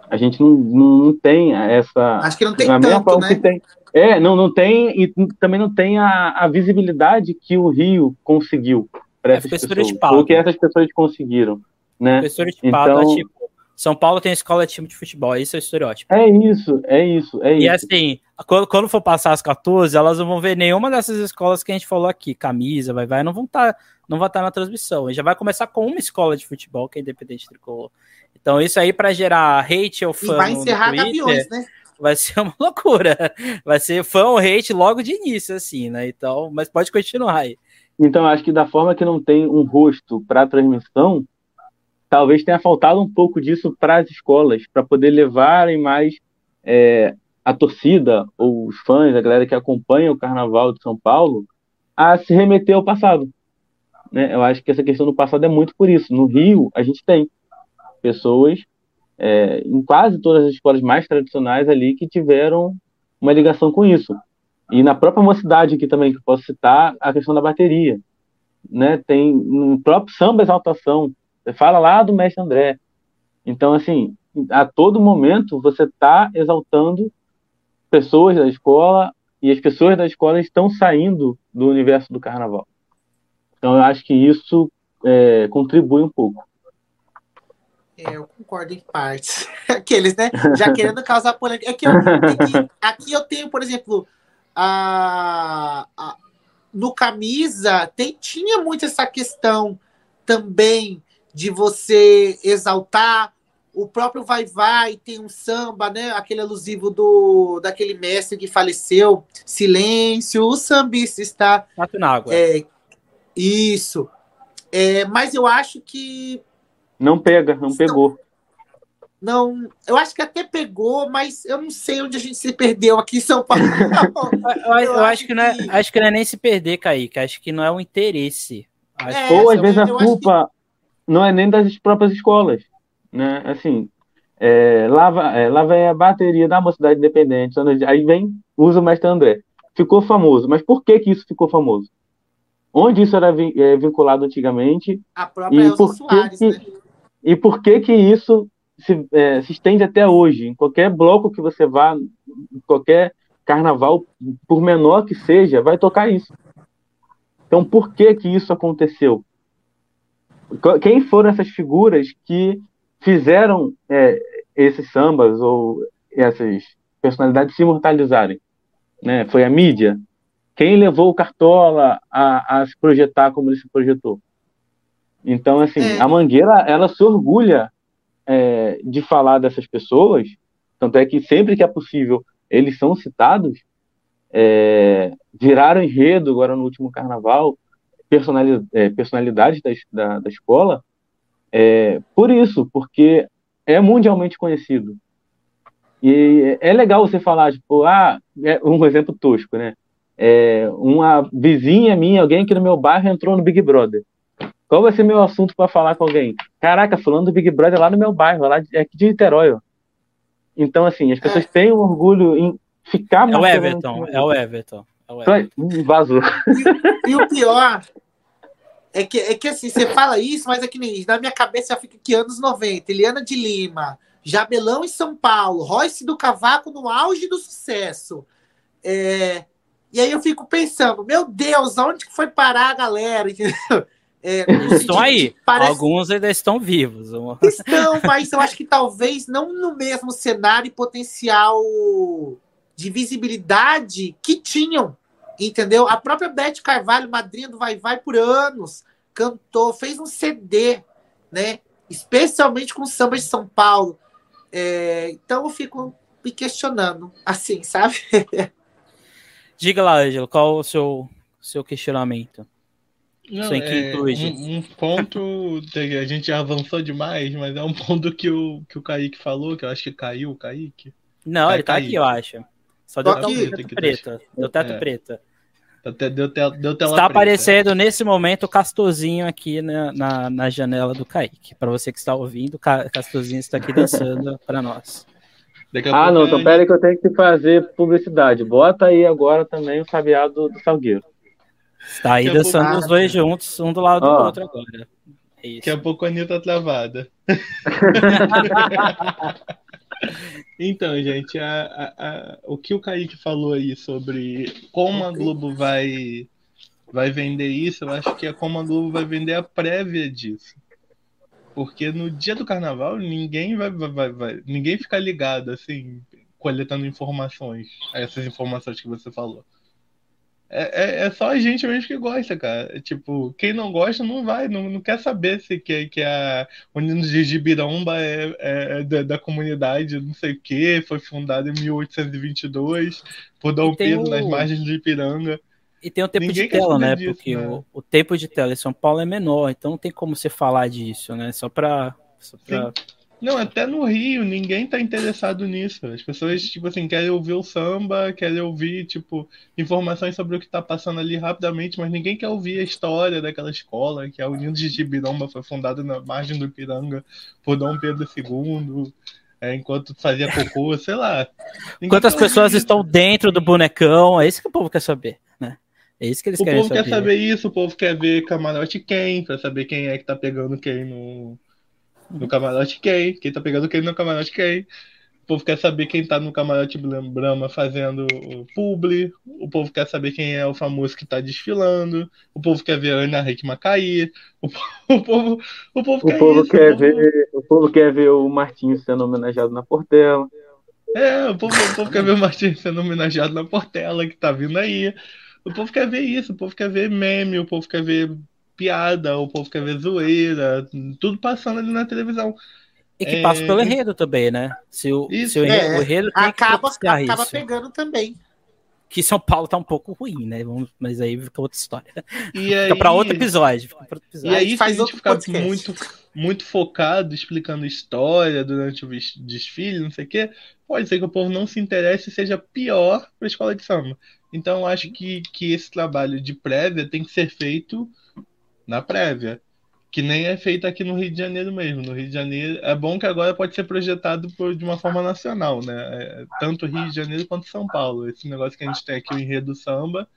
A gente não, não, não tem essa. Acho que não tem tanto, né? Tem, é, não, não tem, e também não tem a, a visibilidade que o Rio conseguiu para essas pessoas. Ou que essas pessoas conseguiram. Né? Professor de então, tipo, São Paulo tem escola de time de futebol, esse é o estereótipo. É isso, é isso, é e isso. assim, quando, quando for passar as 14, elas não vão ver nenhuma dessas escolas que a gente falou aqui, camisa, vai, vai, não vão estar, tá, não vai estar tá na transmissão. Gente já vai começar com uma escola de futebol, que é independente tricolor. Então, isso aí para gerar hate ou fã. E vai encerrar no Twitter, Gaviões, né? Vai ser uma <laughs> loucura. Vai ser fã ou hate logo de início, assim, né? Então, mas pode continuar aí. Então, acho que da forma que não tem um rosto para transmissão, talvez tenha faltado um pouco disso para as escolas, para poder levarem mais é, a torcida, ou os fãs, a galera que acompanha o Carnaval de São Paulo, a se remeter ao passado. Né? Eu acho que essa questão do passado é muito por isso. No Rio, a gente tem pessoas é, em quase todas as escolas mais tradicionais ali que tiveram uma ligação com isso. E na própria mocidade aqui também, que posso citar, a questão da bateria. Né? Tem no próprio samba exaltação, fala lá do mestre André. Então, assim, a todo momento você está exaltando pessoas da escola e as pessoas da escola estão saindo do universo do carnaval. Então, eu acho que isso é, contribui um pouco. É, eu concordo em partes. <laughs> Aqueles, né? Já querendo causar polêmica. É que eu, é aqui eu tenho, por exemplo, a, a, no camisa tem, tinha muito essa questão também de você exaltar o próprio Vai Vai tem um samba, né? Aquele alusivo do daquele mestre que faleceu, Silêncio, o sambista está. Mato na água. É, isso. É, mas eu acho que não pega, não pegou. Não, eu acho que até pegou, mas eu não sei onde a gente se perdeu aqui em São Paulo. <laughs> eu, eu, eu, acho que, não é, acho que não é nem se perder, Kaique. Acho que não é o interesse. É, Ou às vezes a culpa que... não é nem das próprias escolas, né? Assim, é, lá, é, lá vem a bateria da Mocidade Independente, aí vem, usa o Mestre André. Ficou famoso, mas por que que isso ficou famoso? Onde isso era é, vinculado antigamente? A própria e por Soares, que, né? E por que que isso se, é, se estende até hoje? Em qualquer bloco que você vá, em qualquer carnaval, por menor que seja, vai tocar isso. Então, por que que isso aconteceu? Quem foram essas figuras que fizeram é, esses sambas ou essas personalidades se imortalizarem? Né? Foi a mídia? Quem levou o Cartola a, a se projetar como ele se projetou? Então, assim, é. a Mangueira, ela se orgulha é, de falar dessas pessoas, tanto é que sempre que é possível eles são citados, é, viraram enredo agora no último carnaval, personalidade, é, personalidades da, da, da escola, é, por isso, porque é mundialmente conhecido. E é legal você falar, tipo, ah, é um exemplo tosco, né? É, uma vizinha minha, alguém aqui no meu bairro entrou no Big Brother. Qual vai ser meu assunto para falar com alguém? Caraca, falando do Big Brother lá no meu bairro, lá de, aqui de Niterói. Ó. Então, assim, as pessoas é. têm um orgulho em ficar É o Everton, é o Everton. Vazou. E, e, o pior é que, é que assim, você fala isso, mas é que nem na minha cabeça já fica aqui anos 90, Eliana de Lima, Jabelão em São Paulo, Royce do Cavaco no auge do sucesso. É, e aí eu fico pensando, meu Deus, onde que foi parar a galera? É, <laughs> estão aí. Parece... Alguns ainda estão vivos. Estão, mas eu acho que talvez não no mesmo cenário e potencial de visibilidade que tinham. Entendeu? A própria Beth Carvalho, madrinha do Vai Vai por anos, cantou, fez um CD, né? Especialmente com samba de São Paulo. É, então eu fico me questionando, assim, sabe? <laughs> Diga lá, Ângelo, qual o seu, seu questionamento? Não, é, um, um, ponto, a gente já avançou demais, mas é um ponto que o, que o Kaique falou, que eu acho que caiu o Kaique. Não, Vai ele tá aqui, eu acho. Só deu aqui. teto preto. Deu teto é. preto. Deu, deu tela está preta. aparecendo nesse momento o Castorzinho aqui na, na, na janela do Kaique. Para você que está ouvindo, o Castorzinho está aqui dançando <laughs> para nós. ah, não, então pera que eu tenho que fazer publicidade. Bota aí agora também o sabiado do Salgueiro. Está aí dançando os dois juntos, um do lado do outro agora. É Daqui a pouco a Anitta tá travada. <laughs> então, gente, a, a, a, o que o Kaique falou aí sobre como a Globo vai, vai vender isso, eu acho que é como a Globo vai vender a prévia disso. porque no dia do carnaval ninguém vai, vai, vai, ninguém fica ligado assim, coletando informações, essas informações que você falou. É, é, é, só a gente mesmo que gosta, cara. É, tipo, quem não gosta não vai, não, não quer saber se que, que a Unidos de Gibiromba é, é, é da, da, comunidade, não sei o que, foi fundada em 1822 por Dom Pedro o... nas margens de Ipiranga. E tem o tempo Ninguém de tela, né? Disso, Porque né? O, o tempo de tela em São Paulo é menor, então não tem como você falar disso, né? Só pra. Só pra... Não, até no Rio, ninguém tá interessado nisso. As pessoas, tipo assim, querem ouvir o samba, querem ouvir, tipo, informações sobre o que tá passando ali rapidamente, mas ninguém quer ouvir a história daquela escola, que a União de Gibiromba foi fundada na margem do Ipiranga por Dom Pedro II, é, enquanto fazia cocô, sei lá. Quantas pessoas isso. estão dentro do bonecão, é isso que o povo quer saber, né? É isso que eles o querem saber. O povo quer saber isso, o povo quer ver camarote quem, pra saber quem é que tá pegando quem no no camarote quem, quem tá pegando quem no camarote quem. O povo quer saber quem tá no camarote Brahma fazendo publi. O povo quer saber quem é o famoso que tá desfilando. O povo quer ver a Ana Hickman cair. O, <laughs> povo, o povo o quer povo isso, Quer o, povo... Ver, o povo quer ver o Martins sendo homenageado na Portela. É, o povo, o povo quer ver o Martins sendo homenageado na Portela, que tá vindo aí. O povo quer ver isso, o povo quer ver meme, o povo quer ver piada, o povo quer ver zoeira, tudo passando ali na televisão. E que é... passa pelo enredo também, né? Se o, isso, se o enredo, é, o enredo acaba, acaba isso. pegando também. Que São Paulo tá um pouco ruim, né? Vamos, mas aí fica outra história. E fica aí, pra outro episódio. Fica outro episódio. E aí, faz se a gente ficar muito, muito focado explicando história durante o desfile, não sei o quê, pode ser que o povo não se interesse e seja pior para a escola de samba. Então, acho que, que esse trabalho de prévia tem que ser feito na prévia. Que nem é feito aqui no Rio de Janeiro mesmo. No Rio de Janeiro é bom que agora pode ser projetado por, de uma forma nacional, né? É, tanto Rio de Janeiro quanto São Paulo. Esse negócio que a gente tem aqui, o enredo samba,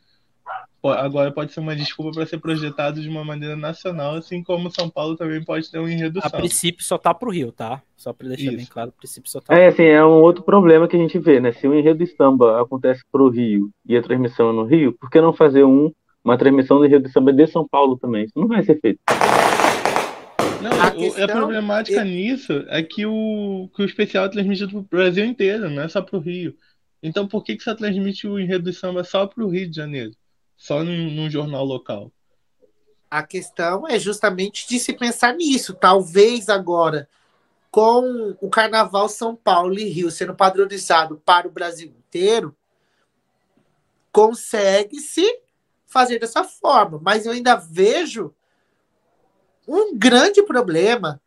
agora pode ser uma desculpa para ser projetado de uma maneira nacional, assim como São Paulo também pode ter um enredo a samba. A princípio só tá pro Rio, tá? Só para deixar Isso. bem claro, a princípio só tá. É, assim, é um outro problema que a gente vê, né? Se o enredo de samba acontece pro Rio e a transmissão é no Rio, por que não fazer um uma transmissão do Rio de Samba de São Paulo também. Isso não vai ser feito. Não, a, questão... a problemática é... nisso é que o, que o especial é transmitido para o Brasil inteiro, não é só para o Rio. Então por que, que você transmite o enredo de samba só para o Rio de Janeiro? Só num, num jornal local? A questão é justamente de se pensar nisso. Talvez agora, com o Carnaval São Paulo e Rio sendo padronizado para o Brasil inteiro, consegue-se fazer dessa forma. Mas eu ainda vejo um grande problema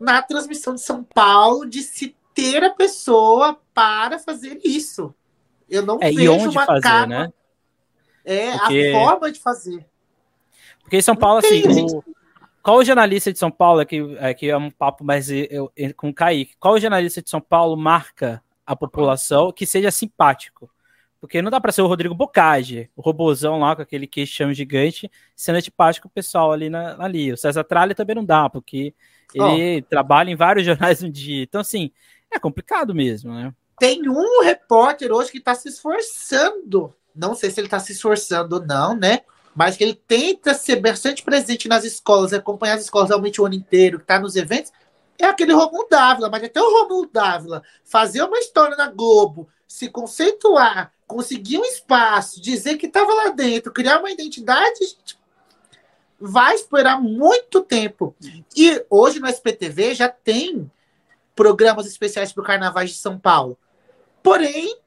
na transmissão de São Paulo de se ter a pessoa para fazer isso. Eu não é, vejo uma fazer, capa. Né? É Porque... a forma de fazer. Porque em São Paulo, assim, o... qual o jornalista de São Paulo, aqui, aqui é um papo mais eu, eu, com o Kaique, qual o jornalista de São Paulo marca a população que seja simpático? Porque não dá para ser o Rodrigo Bocage, o robozão lá com aquele queixão gigante, sendo antipático o pessoal ali, na, ali. O César Tralli também não dá, porque ele oh. trabalha em vários <laughs> jornais no dia. Então, assim, é complicado mesmo, né? Tem um repórter hoje que está se esforçando. Não sei se ele está se esforçando ou não, né? Mas que ele tenta ser bastante presente nas escolas, acompanhar as escolas realmente o ano inteiro, que está nos eventos. É aquele Romulo Dávila, mas até o Romulo Dávila fazer uma história na Globo, se conceituar, conseguir um espaço, dizer que estava lá dentro, criar uma identidade, vai esperar muito tempo. E hoje no SPTV já tem programas especiais para o Carnaval de São Paulo. Porém.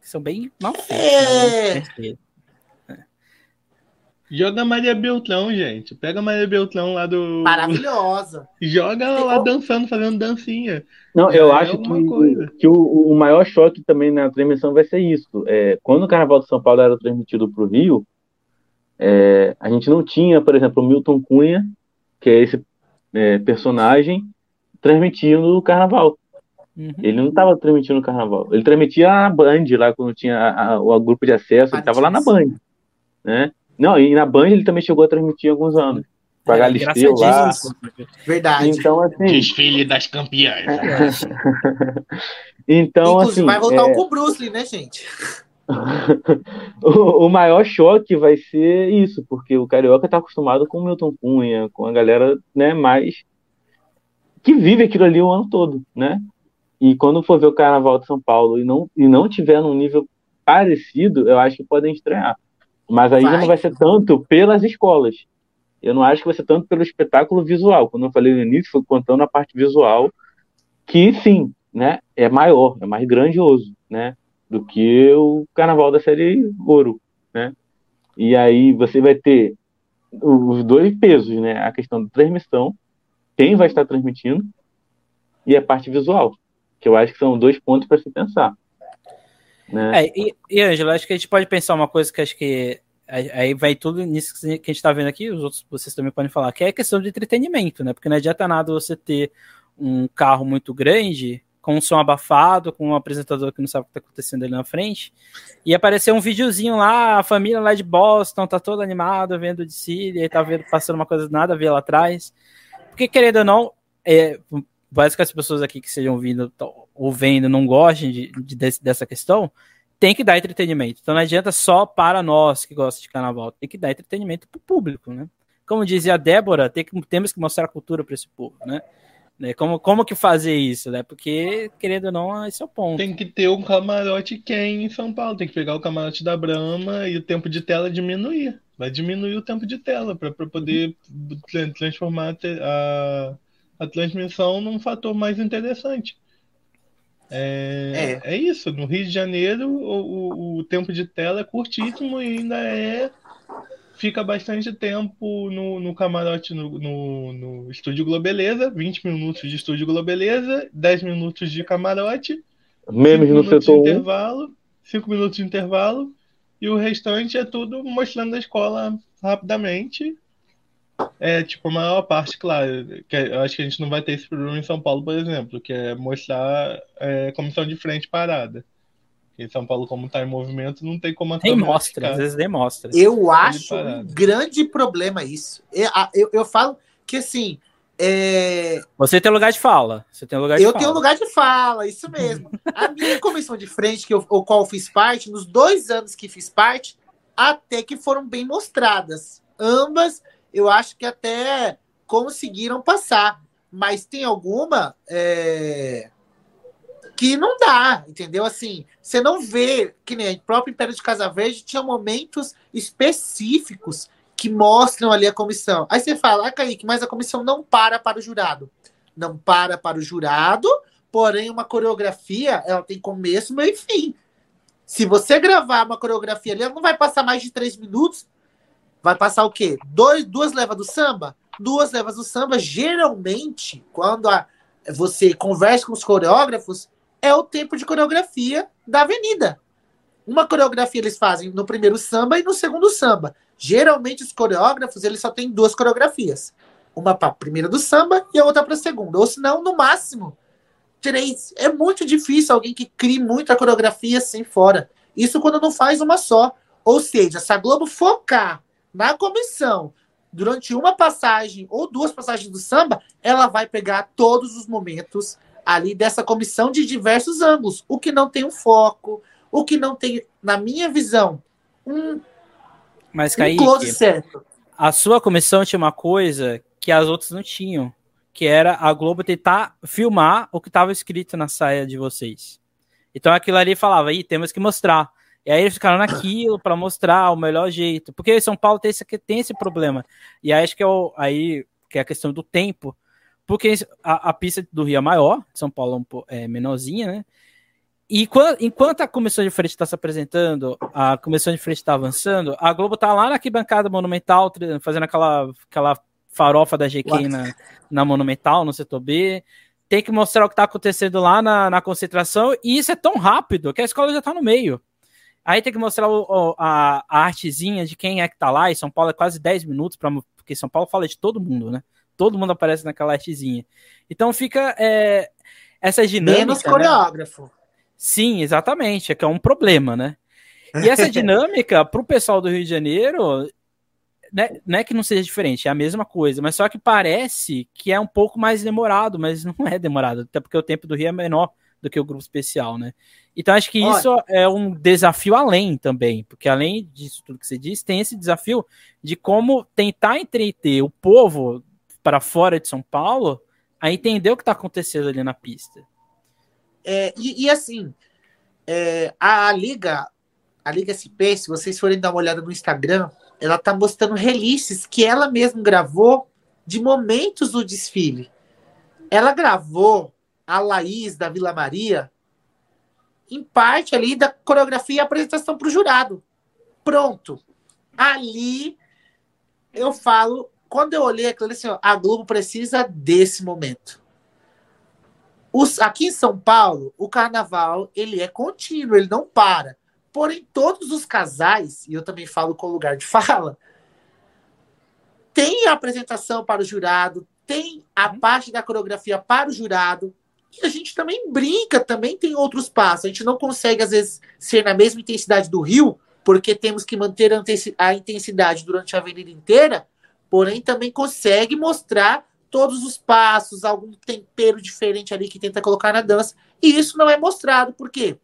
São bem mal feitos. É... Né? Joga Maria Beltrão, gente. Pega a Maria Beltrão lá do. Maravilhosa. Joga ela lá dançando, fazendo dancinha. Não, eu é, acho que, que o, o, maior choque também na transmissão vai ser isso. É, quando o Carnaval de São Paulo era transmitido para o Rio, é, a gente não tinha, por exemplo, o Milton Cunha, que é esse é, personagem, transmitindo o Carnaval. Uhum. Ele não estava transmitindo o Carnaval. Ele transmitia a Band lá, quando tinha a, a, o grupo de acesso, ele estava lá na Band. Né? Não, e na Band ele também chegou a transmitir alguns anos. Com a Galisteu lá. Verdade. Então, assim, Desfile das campeãs. <laughs> então, Inclusive, assim, vai voltar é... com o Bruce Lee, né, gente? <laughs> o, o, maior choque vai ser isso, porque o carioca está acostumado com o Milton Cunha, com a galera né, mais que vive aquilo ali o ano todo, né? E quando for ver o Carnaval de São Paulo e não, e não tiver num nível parecido, eu acho que podem estranhar. Mas aí vai. não vai ser tanto pelas escolas. Eu não acho que vai ser tanto pelo espetáculo visual. Quando eu falei no início, foi contando a parte visual, que sim, né, é maior, é mais grandioso, né, do que o Carnaval da série Ouro, né? E aí você vai ter os dois pesos, né? A questão da transmissão, quem vai estar transmitindo, e a parte visual que eu acho que são dois pontos para se pensar. Né? É, e, e Angela, acho que a gente pode pensar uma coisa que acho que aí vai tudo nisso que a gente está vendo aqui, os outros vocês também podem falar, que é a questão de entretenimento, né? Porque não adianta nada você ter um carro muito grande, com um som abafado, com um apresentador que não sabe o que está acontecendo ali na frente, e aparecer um videozinho lá, a família lá de Boston tá toda animada vendo de aí tá vendo, passando uma coisa nada a ver lá atrás. Porque, querendo ou não, é, parece que as pessoas aqui que estejam ouvindo ou vendo não gostem de, de, dessa questão, tem que dar entretenimento. Então não adianta só para nós que gostamos de carnaval, tem que dar entretenimento para o público, né? Como dizia a Débora, tem que, temos que mostrar a cultura para esse povo, né? né? Como, como que fazer isso, né? Porque, querendo ou não, esse é o ponto. Tem que ter um camarote quem em São Paulo, tem que pegar o camarote da Brahma e o tempo de tela diminuir. Vai diminuir o tempo de tela para poder transformar a, a transmissão num fator mais interessante. É, é. é isso. No Rio de Janeiro, o, o, tempo de tela é curtíssimo e ainda é. Fica bastante tempo no, no camarote, no, no, no Estúdio Globeleza, 20 minutos de Estúdio Globeleza, 10 minutos de camarote, menos no setor de intervalo, 5 minutos de intervalo, e o restante é tudo mostrando a escola rapidamente é, tipo, a maior parte, claro, que eu acho que a gente não vai ter esse problema em São Paulo, por exemplo, que é mostrar é, comissão de frente parada. Em São Paulo, como está em movimento, não tem como... Nem mostra, às vezes nem mostra. Eu acho um grande problema isso. Eu, eu, eu falo que, assim, é... Você tem lugar de fala. Você tem lugar de eu fala. tenho lugar de fala, isso mesmo. A minha <laughs> comissão de frente, que eu, o qual eu fiz parte, nos dois anos que fiz parte, até que foram bem mostradas. Ambas eu acho que até conseguiram passar. Mas tem alguma é, que não dá, entendeu? Assim, você não vê, que nem o próprio Império de Casa Verde tinha momentos específicos que mostram ali a comissão. Aí você fala, ah, Kaique, mas a comissão não para para o jurado. Não para para o jurado, porém uma coreografia, ela tem começo, meio e fim. Se você gravar uma coreografia ali, ela não vai passar mais de três minutos, Vai passar o quê? Dois, duas levas do samba? Duas levas do samba, geralmente, quando a, você conversa com os coreógrafos, é o tempo de coreografia da avenida. Uma coreografia eles fazem no primeiro samba e no segundo samba. Geralmente os coreógrafos eles só têm duas coreografias. Uma para a primeira do samba e a outra para a segunda. Ou senão, no máximo, três. É muito difícil alguém que crie muita coreografia assim fora. Isso quando não faz uma só. Ou seja, se a Globo focar na comissão durante uma passagem ou duas passagens do samba, ela vai pegar todos os momentos ali dessa comissão de diversos ângulos, o que não tem um foco, o que não tem, na minha visão, um, Mas, Kaique, um close certo. A sua comissão tinha uma coisa que as outras não tinham, que era a Globo tentar filmar o que estava escrito na saia de vocês. Então aquilo ali falava, aí temos que mostrar. E aí eles ficaram naquilo para mostrar o melhor jeito. Porque São Paulo tem esse, tem esse problema. E aí acho que é, o, aí, que é a questão do tempo. Porque a, a pista do Rio é maior, São Paulo é, é menorzinha, né? E enquanto a comissão de frente está se apresentando, a comissão de frente está avançando, a Globo está lá na arquibancada monumental, fazendo aquela, aquela farofa da GQ na, na Monumental, no setor B. Tem que mostrar o que está acontecendo lá na, na concentração, e isso é tão rápido que a escola já está no meio. Aí tem que mostrar o, a, a, artezinha de quem é que tá lá, e São Paulo é quase 10 minutos, pra, porque São Paulo fala de todo mundo, né? Todo mundo aparece naquela artezinha. Então fica é, essa dinâmica. Menos né? coreógrafo. Né? Sim, exatamente, é que é um problema, né? E essa <laughs> dinâmica, pro pessoal do Rio de Janeiro, né, não é que não seja diferente, é a mesma coisa, mas só que parece que é um pouco mais demorado, mas não é demorado, até porque o tempo do Rio é menor do que o grupo especial, né? Então acho que Olha. isso é um desafio além também, porque além disso tudo que você disse, tem esse desafio de como tentar entreter o povo para fora de São Paulo a entender o que está acontecendo ali na pista. É, e, e, assim, é, a, a, Liga, a Liga SP, se vocês forem dar uma olhada no Instagram, ela tá mostrando releases que ela mesma gravou de momentos do desfile. Ela gravou a Laís da Vila Maria em parte ali da coreografia e apresentação para o jurado. Pronto. Ali eu falo, quando eu olhei aquilo assim, ó, a Globo precisa desse momento. Os, aqui em São Paulo, o carnaval ele é contínuo, ele não para. Porém, todos os casais, e eu também falo com lugar de <laughs> fala, tem a apresentação para o jurado, tem a uhum. parte da coreografia para o jurado, e a gente também brinca, também tem outros passos. A gente não consegue, às vezes, ser na mesma intensidade do Rio, porque temos que manter a intensidade durante a avenida inteira, porém também consegue mostrar todos os passos, algum tempero diferente ali que tenta colocar na dança. E isso não é mostrado, porque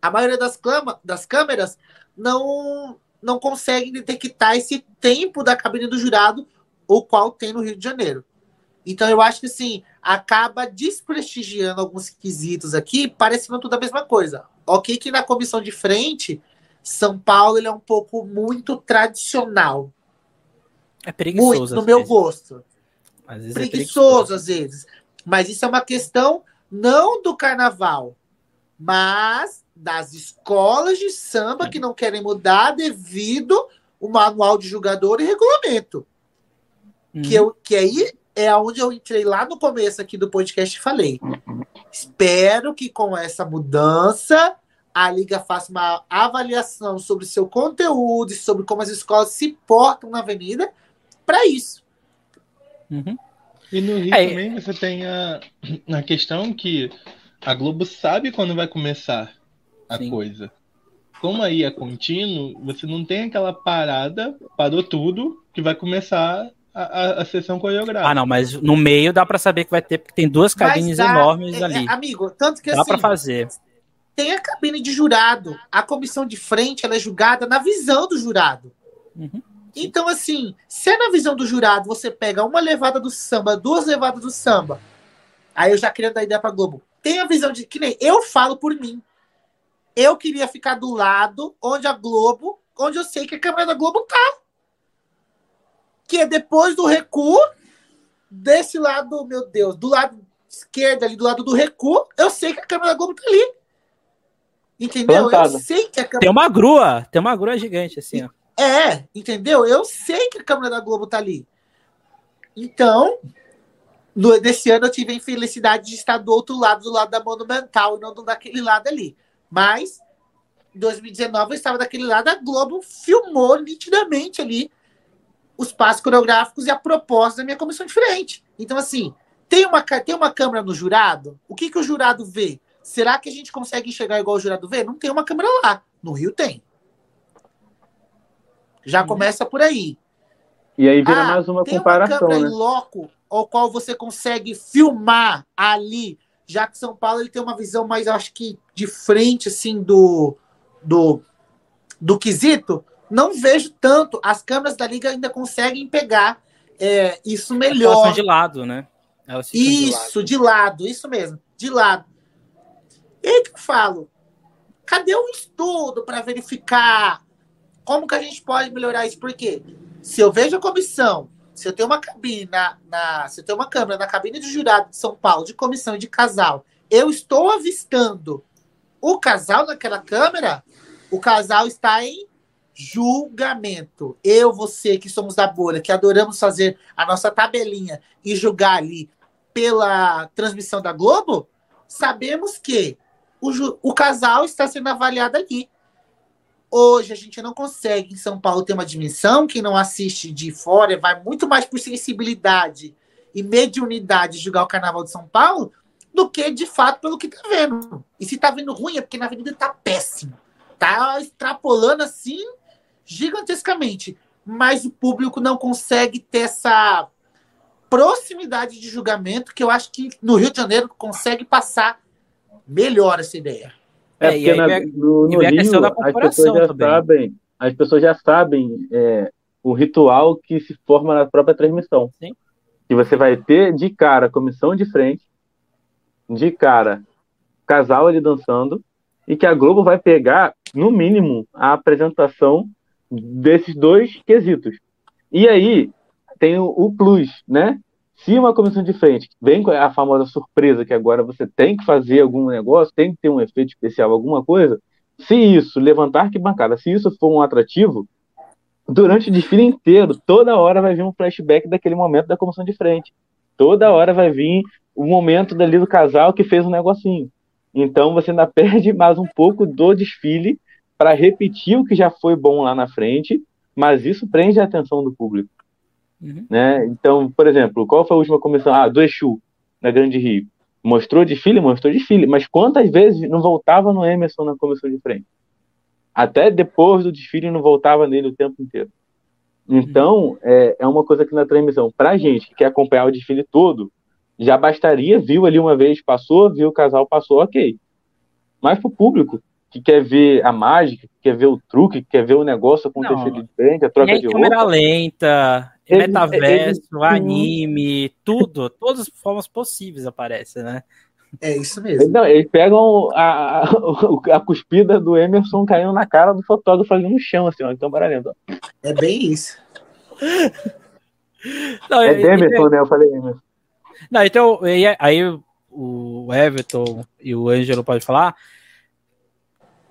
a maioria das, clama, das câmeras não, não consegue detectar esse tempo da cabine do jurado, o qual tem no Rio de Janeiro. Então eu acho que assim, acaba desprestigiando alguns quesitos aqui, parecendo tudo a mesma coisa. Ok que na comissão de frente, São Paulo ele é um pouco muito tradicional. É preguiçoso. Muito, no meu vezes. gosto. Às vezes preguiçoso, é preguiçoso às vezes. Mas isso é uma questão não do carnaval, mas das escolas de samba que não querem mudar devido o manual de jogador e regulamento. Uhum. Que, eu, que aí é onde eu entrei lá no começo aqui do podcast e falei. Espero que com essa mudança a Liga faça uma avaliação sobre seu conteúdo e sobre como as escolas se portam na avenida para isso. Uhum. E no Rio é, também você tem a, a questão que a Globo sabe quando vai começar a sim. coisa. Como aí é contínuo, você não tem aquela parada, parou tudo, que vai começar a, a, sessão coreográfica. Ah, não, mas no meio dá para saber que vai ter, porque tem duas cabines dá, enormes é, ali. É, amigo, tanto que dá assim. Dá para fazer. Tem a cabine de jurado. A comissão de frente ela é julgada na visão do jurado. Uhum. Então, assim, se é na visão do jurado, você pega uma levada do samba, duas levadas do samba. Aí eu já queria dar ideia pra Globo. Tem a visão de. Que nem eu falo por mim. Eu queria ficar do lado onde a Globo, onde eu sei que a câmera da Globo tá. Que é depois do recuo, desse lado, meu Deus, do lado esquerdo ali, do lado do recuo, eu sei que a câmera da Globo tá ali. Entendeu? Plantada. Eu sei que a câmera. Tem uma grua, tem uma grua gigante assim, ó. É, entendeu? Eu sei que a câmera da Globo tá ali. Então, no, desse ano eu tive a infelicidade de estar do outro lado, do lado da Monumental, e não do daquele lado ali. Mas, em 2019 eu estava daquele lado, a Globo filmou nitidamente ali os passos coreográficos e a proposta da minha comissão de frente. Então, assim, tem uma, tem uma câmera no jurado? O que, que o jurado vê? Será que a gente consegue enxergar igual o jurado vê? Não tem uma câmera lá. No Rio tem. Já uhum. começa por aí. E aí vira ah, mais uma tem comparação, uma câmera né? em loco ao qual você consegue filmar ali, já que São Paulo ele tem uma visão mais, acho que de frente assim do do do quesito. Não vejo tanto. As câmeras da liga ainda conseguem pegar é, isso melhor. Elas de lado, né? isso, de lado. de lado, isso mesmo, de lado. E aí que eu falo, cadê o estudo para verificar como que a gente pode melhorar isso? Porque se eu vejo a comissão, se eu tenho uma cabine na, na, se eu tenho uma câmera na cabine de jurado de São Paulo, de comissão e de casal, eu estou avistando o casal naquela câmera, o casal está em julgamento. Eu, você, que somos da bolha, que adoramos fazer a nossa tabelinha e julgar ali pela transmissão da Globo, sabemos que o, o casal está sendo avaliado ali. Hoje a gente não consegue em São Paulo ter uma dimensão, quem não assiste de fora vai muito mais por sensibilidade e mediunidade julgar o Carnaval de São Paulo do que de fato pelo que tá vendo. E se tá vendo ruim é porque na avenida tá péssimo. Tá extrapolando assim gigantescamente. Mas o público não consegue ter essa proximidade de julgamento que eu acho que no Rio de Janeiro consegue passar melhor essa ideia. É, porque na, no, no Rio, as pessoas já também. sabem, as pessoas já sabem é, o ritual que se forma na própria transmissão. Sim. Que você vai ter de cara comissão de frente, de cara casal ali dançando, e que a Globo vai pegar, no mínimo, a apresentação desses dois quesitos. E aí tem o, o plus, né? Se uma comissão de frente vem com a famosa surpresa que agora você tem que fazer algum negócio, tem que ter um efeito especial, alguma coisa, se isso levantar que bancada, se isso for um atrativo, durante o desfile inteiro, toda hora vai vir um flashback daquele momento da comissão de frente. Toda hora vai vir o momento dali do casal que fez um negocinho. Então você ainda <laughs> perde mais um pouco do desfile para repetir o que já foi bom lá na frente, mas isso prende a atenção do público. Uhum. Né? Então, por exemplo, qual foi a última comissão? Ah, do Exu, na Grande Rio. Mostrou desfile? Mostrou desfile. Mas quantas vezes não voltava no Emerson na comissão de frente? Até depois do desfile não voltava nele o tempo inteiro. Então, uhum. é, é uma coisa que na transmissão, pra gente que quer acompanhar o desfile todo, já bastaria, viu ali uma vez, passou, viu o casal, passou, ok. Mas pro público, que quer ver a mágica, que quer ver o truque, que quer ver o negócio acontecer de frente, a troca de roupa. câmera lenta, ele, metaverso, ele, anime, tudo, todas as formas possíveis aparecem, né? É isso mesmo. Não, eles pegam a, a, a, cuspida do Emerson caindo na cara do fotógrafo ali no chão, assim, ó, então lento. É bem isso. Não, é Emerson, né? Eu falei Emerson. Não, então, aí o Everton e o Ângelo podem falar.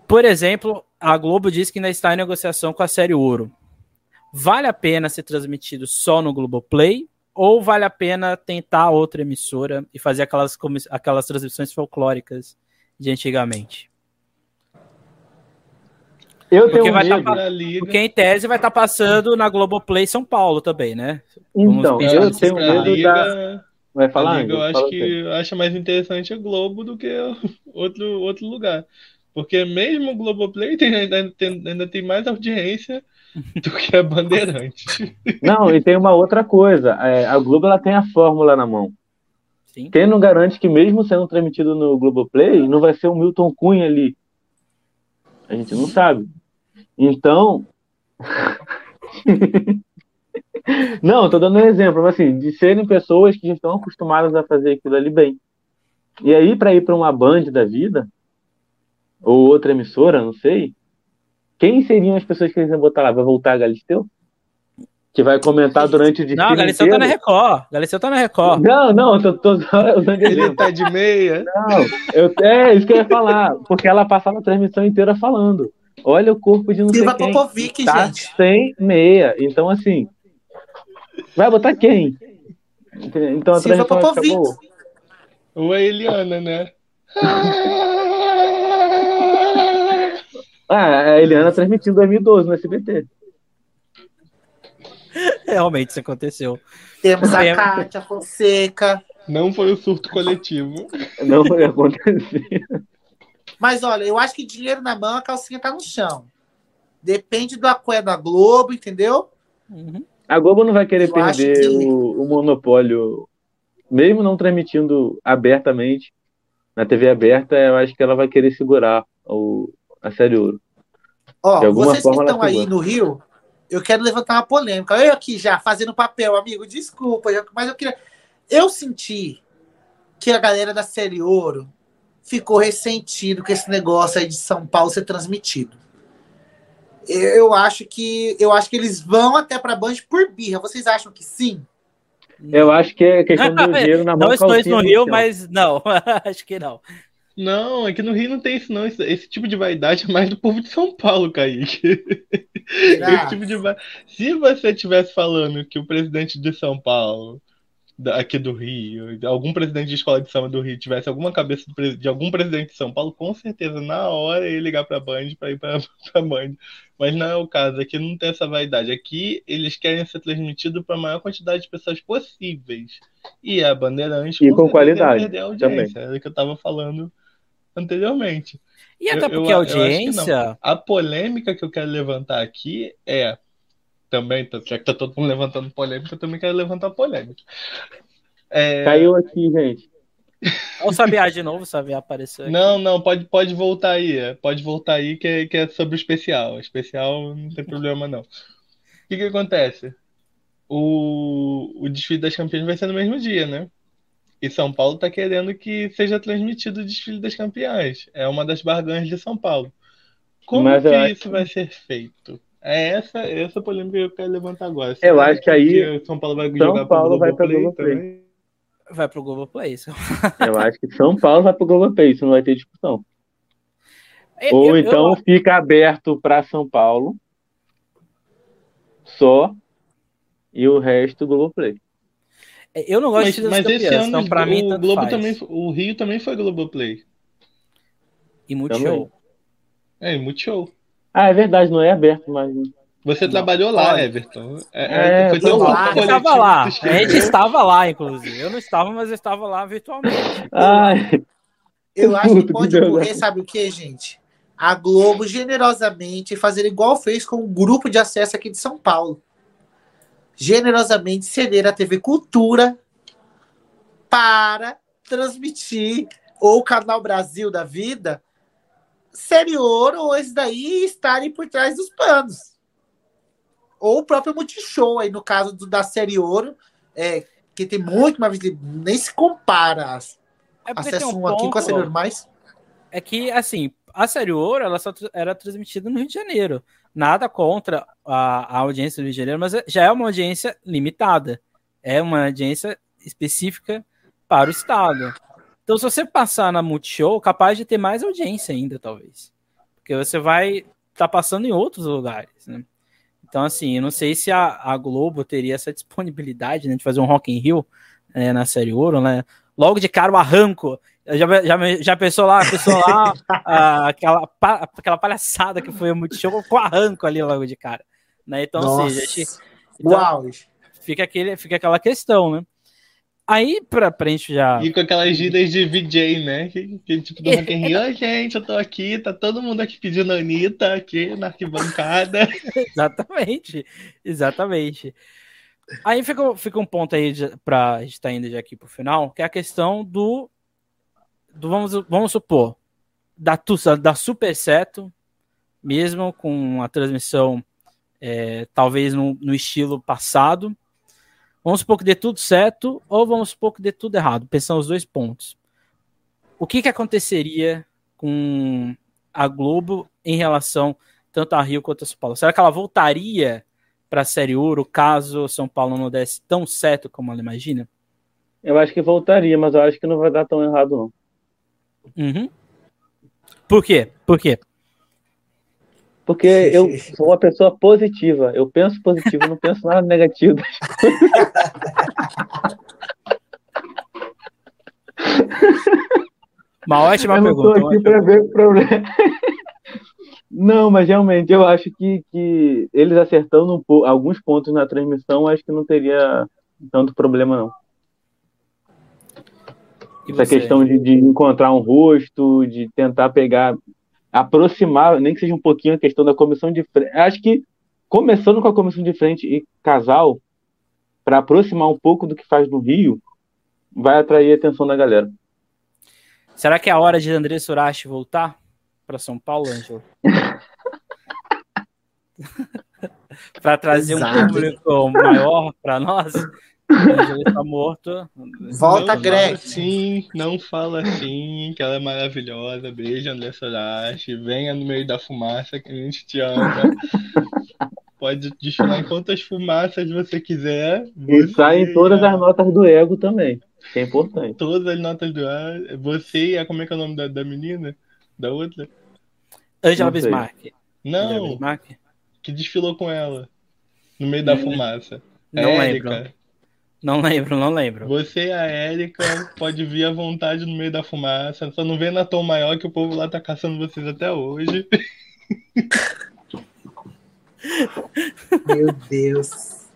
Por exemplo, a Globo diz que ainda está em negociação com a série Ouro vale a pena ser transmitido só no Globoplay ou vale a pena tentar outra emissora e fazer aquelas, aquelas transmissões folclóricas de antigamente? Eu porque tenho vai medo. Tá, porque em tese vai estar tá passando na Globoplay São Paulo também, né? Então, eu tenho medo Liga, da... Vai falar, Liga, eu acho que acha mais interessante a Globo do que outro, outro lugar. Porque mesmo o Globoplay tem, ainda, tem, ainda tem mais audiência do que a Bandeirante. Não, e tem uma outra coisa. É, a Globo ela tem a fórmula na mão. Sim. Quem não garante que mesmo sendo transmitido no Globoplay, não vai ser o Milton Cunha ali? A gente não sabe. Então. <laughs> não, tô dando um exemplo, mas assim, de serem pessoas que já estão acostumadas a fazer aquilo ali bem. E aí, para ir para uma Band da vida, ou outra emissora, não sei, quem seriam as pessoas que eles iam botar lá? Vai voltar a Galisteu? Que vai comentar durante o dia. Não, Galisteu tá na Record. Galisteu tá na Record. Não, não, tô, tô <laughs> usando Ele tá de meia. Não, eu, é isso que eu ia falar. Porque ela passava a transmissão inteira falando. Olha o corpo de não Viva sei quem. Popovic, tá gente. sem meia. Então, assim, vai botar quem? Então a Silva transmissão acabou. Ou a Eliana, né? <laughs> Ah, a Eliana transmitindo 2012 no SBT. <laughs> Realmente isso aconteceu. Temos a Kátia Fonseca. Não foi o surto coletivo. Não foi acontecer. Mas olha, eu acho que dinheiro na mão, a calcinha tá no chão. Depende do apoio da Globo, entendeu? Uhum. A Globo não vai querer eu perder que... o, o monopólio, mesmo não transmitindo abertamente na TV aberta, eu acho que ela vai querer segurar o, a série ouro. Ó, vocês que estão aí no Rio, eu quero levantar uma polêmica. Eu aqui já fazendo papel, amigo, desculpa, mas eu queria. Eu senti que a galera da série ouro ficou ressentido com esse negócio aí de São Paulo ser transmitido. Eu acho que eu acho que eles vão até para Band por birra. Vocês acham que sim? Eu acho que é questão do <laughs> dinheiro na mão. Não estou no Rio, mas não, <laughs> acho que não. Não, aqui no Rio não tem isso, não. Esse, esse, tipo de vaidade é mais do povo de São Paulo, Kaique. <laughs> esse tipo de Se você estivesse falando que o presidente de São Paulo, aqui do Rio, algum presidente de escola de samba do Rio tivesse alguma cabeça de algum presidente de São Paulo, com certeza, na hora ele ligar pra Band pra ir pra, <laughs> pra Band. Mas não é o caso, aqui não tem essa vaidade. Aqui eles querem ser transmitidos para a maior quantidade de pessoas possíveis. E a Bandeirante e com, com qualidade. Também. Era o que eu tava falando anteriormente. E até porque eu, a audiência. A polêmica que eu quero levantar aqui é. Também, tá, já que tá todo mundo levantando polêmica, eu também quero levantar polêmica. É... Caiu aqui, gente. Olha o Sabiá de novo, o Sabiá apareceu. Aqui. Não, não, pode, pode voltar aí. É, pode voltar aí que é, que é sobre o especial. O especial não tem problema, não. O que, que acontece? O, o desfile das campeãs vai ser no mesmo dia, né? E São Paulo está querendo que seja transmitido o desfile das campeãs. É uma das barganhas de São Paulo. Como Mas que isso acho... vai ser feito? É essa, essa polêmica que eu quero levantar agora. Você eu acho que aí São Paulo vai São jogar Paulo vai para o Play Vai pro Globoplay. eu acho que São Paulo vai pro Globoplay, isso não vai ter discussão. Eu, Ou eu, então eu... fica aberto para São Paulo só e o resto do Globoplay. É, eu não gosto mas, de das mas campeãs, esse ano então pra o mim tanto Globo faz. também, o Rio também foi Globoplay. E Multishow. É, e Multishow. Ah, é verdade, não é aberto, mas. Você Não. trabalhou lá, Olha. Everton. É, É, foi eu teu lá, Eu estava lá, a gente estava lá, inclusive. Eu não estava, mas eu estava lá virtualmente. Ai, Eu acho que pode ocorrer, sabe o que, gente? A Globo generosamente fazer igual fez com o grupo de acesso aqui de São Paulo. Generosamente ceder a TV Cultura para transmitir ou o Canal Brasil da vida, Série Ouro ou esse daí estarem por trás dos panos. Ou o próprio Multishow, aí no caso do, da Série Ouro, é, que tem muito mais visibilidade, nem se compara É porque tem acesso um 1 aqui com a Série Ouro é que, assim, a Série Ouro ela só era transmitida no Rio de Janeiro. Nada contra a, a audiência do Rio de Janeiro, mas já é uma audiência limitada. É uma audiência específica para o Estado. Então, se você passar na Multishow, capaz de ter mais audiência ainda, talvez. Porque você vai estar passando em outros lugares, né? Então, assim, eu não sei se a, a Globo teria essa disponibilidade né, de fazer um Rock in Rio né, na Série Ouro, né? Logo de cara o arranco. Já, já, já pensou lá, pensou lá <laughs> ah, aquela, pa- aquela palhaçada que foi o Multishow com arranco ali logo de cara. Né? Então, assim, a gente, então, Uau! fica, aquele, fica aquela questão, né? Aí, pra, pra gente já. E com aquelas gírias de VJ, né? Que, que tipo do Rock in Rio, <laughs> "Oi, gente, eu tô aqui, tá todo mundo aqui pedindo a Anitta aqui na arquibancada. <laughs> Exatamente, exatamente. Aí fica, fica um ponto aí pra a gente estar indo já aqui pro final, que é a questão do vamos, vamos supor, tu- da Super Seto, mesmo com a transmissão é, talvez no, no estilo passado, vamos supor que dê tudo certo ou vamos supor que dê tudo errado, pensando os dois pontos. O que, que aconteceria com a Globo em relação tanto a Rio quanto a São Paulo? Será que ela voltaria para a Série Ouro caso São Paulo não desse tão certo como ela imagina? eu acho que voltaria, mas eu acho que não vai dar tão errado, não. Uhum. Por quê? Por quê? Porque eu sou uma pessoa positiva. Eu penso positivo, eu não penso nada negativo. <laughs> Uma ótima eu não pergunta. uma aqui para ver o problema. <laughs> Não, mas realmente eu acho que, que eles acertando um alguns pontos na transmissão, acho que não teria tanto problema, não. E Essa você? questão de, de encontrar um rosto, de tentar pegar, aproximar, nem que seja um pouquinho a questão da comissão de frente. Acho que começando com a comissão de frente e casal, para aproximar um pouco do que faz no Rio, vai atrair a atenção da galera. Será que é a hora de André Surashi voltar para São Paulo, Ângelo? <laughs> <laughs> para trazer um Exato. público maior para nós? Morto. Volta, não Greg. fala assim, não fala assim, que ela é maravilhosa. Beijo, André Sorachi. Venha no meio da fumaça que a gente te ama. Pode desfilar em quantas fumaças você quiser. E Você sai em todas e as notas do ego também, que é importante. Todas as notas do ar. Você e a. Como é que é o nome da, da menina? Da outra? Angela Não. Bismarck. Não, Bismarck? que desfilou com ela. No meio da Não- fumaça. Não Érica. lembro. Não lembro, não lembro. Você e a Érica pode vir à vontade no meio da fumaça. Só não vem na tom maior que o povo lá tá caçando vocês até hoje. <laughs> Meu Deus.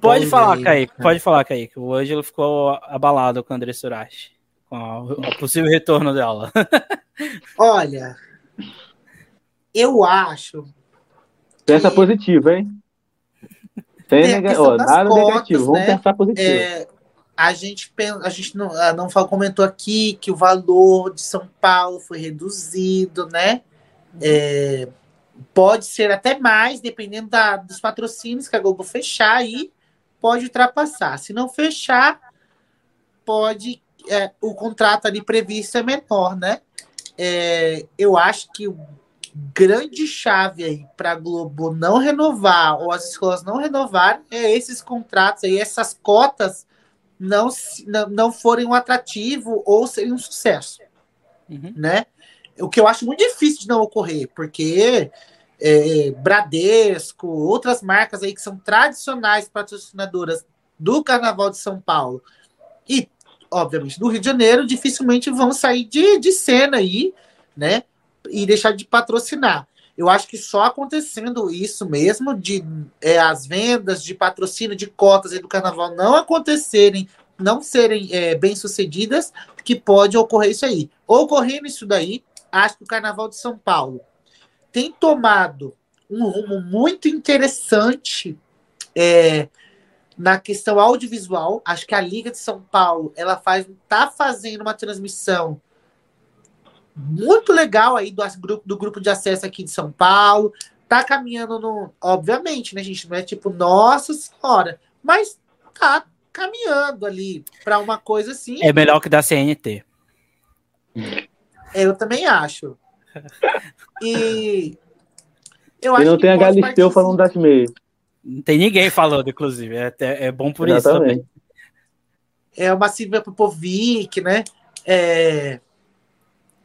Pode falar, aí. Kaique. Pode falar, Kaique. O Ângelo ficou abalado com a André Surashi. Com o possível retorno dela. <laughs> Olha, eu acho. Pensa que, positivo, hein? Sem Tem a nega... das nada cotas, negativo, vamos né? pensar positivo. é, a gente, a gente não, não comentou aqui que o valor de São Paulo foi reduzido, né? É, pode ser até mais, dependendo da, dos patrocínios que a Globo fechar aí, pode ultrapassar. Se não fechar, pode. É, o contrato ali previsto é menor, né? É, eu acho que o grande chave aí para a Globo não renovar ou as escolas não renovarem é esses contratos aí, essas cotas não, não, não forem um atrativo ou serem um sucesso, uhum. né? O que eu acho muito difícil de não ocorrer, porque é, Bradesco, outras marcas aí que são tradicionais patrocinadoras do Carnaval de São Paulo e, obviamente, do Rio de Janeiro, dificilmente vão sair de, de cena aí, né? E deixar de patrocinar. Eu acho que só acontecendo isso mesmo, de é, as vendas de patrocínio de cotas do carnaval não acontecerem, não serem é, bem sucedidas, que pode ocorrer isso aí. Ocorrendo isso daí, acho que o carnaval de São Paulo tem tomado um rumo muito interessante é, na questão audiovisual. Acho que a Liga de São Paulo ela faz, tá fazendo uma transmissão muito legal aí do grupo, do grupo de acesso aqui de São Paulo. Tá caminhando no. Obviamente, né, gente? Não é tipo, nossa senhora, mas tá caminhando ali para uma coisa assim. É melhor que da CNT. Eu também acho. E. Eu e não tem a Galisteu falando das meias. Não tem ninguém falando, inclusive. É, é bom por Exatamente. isso também. É uma Silvia Popovic, né? É,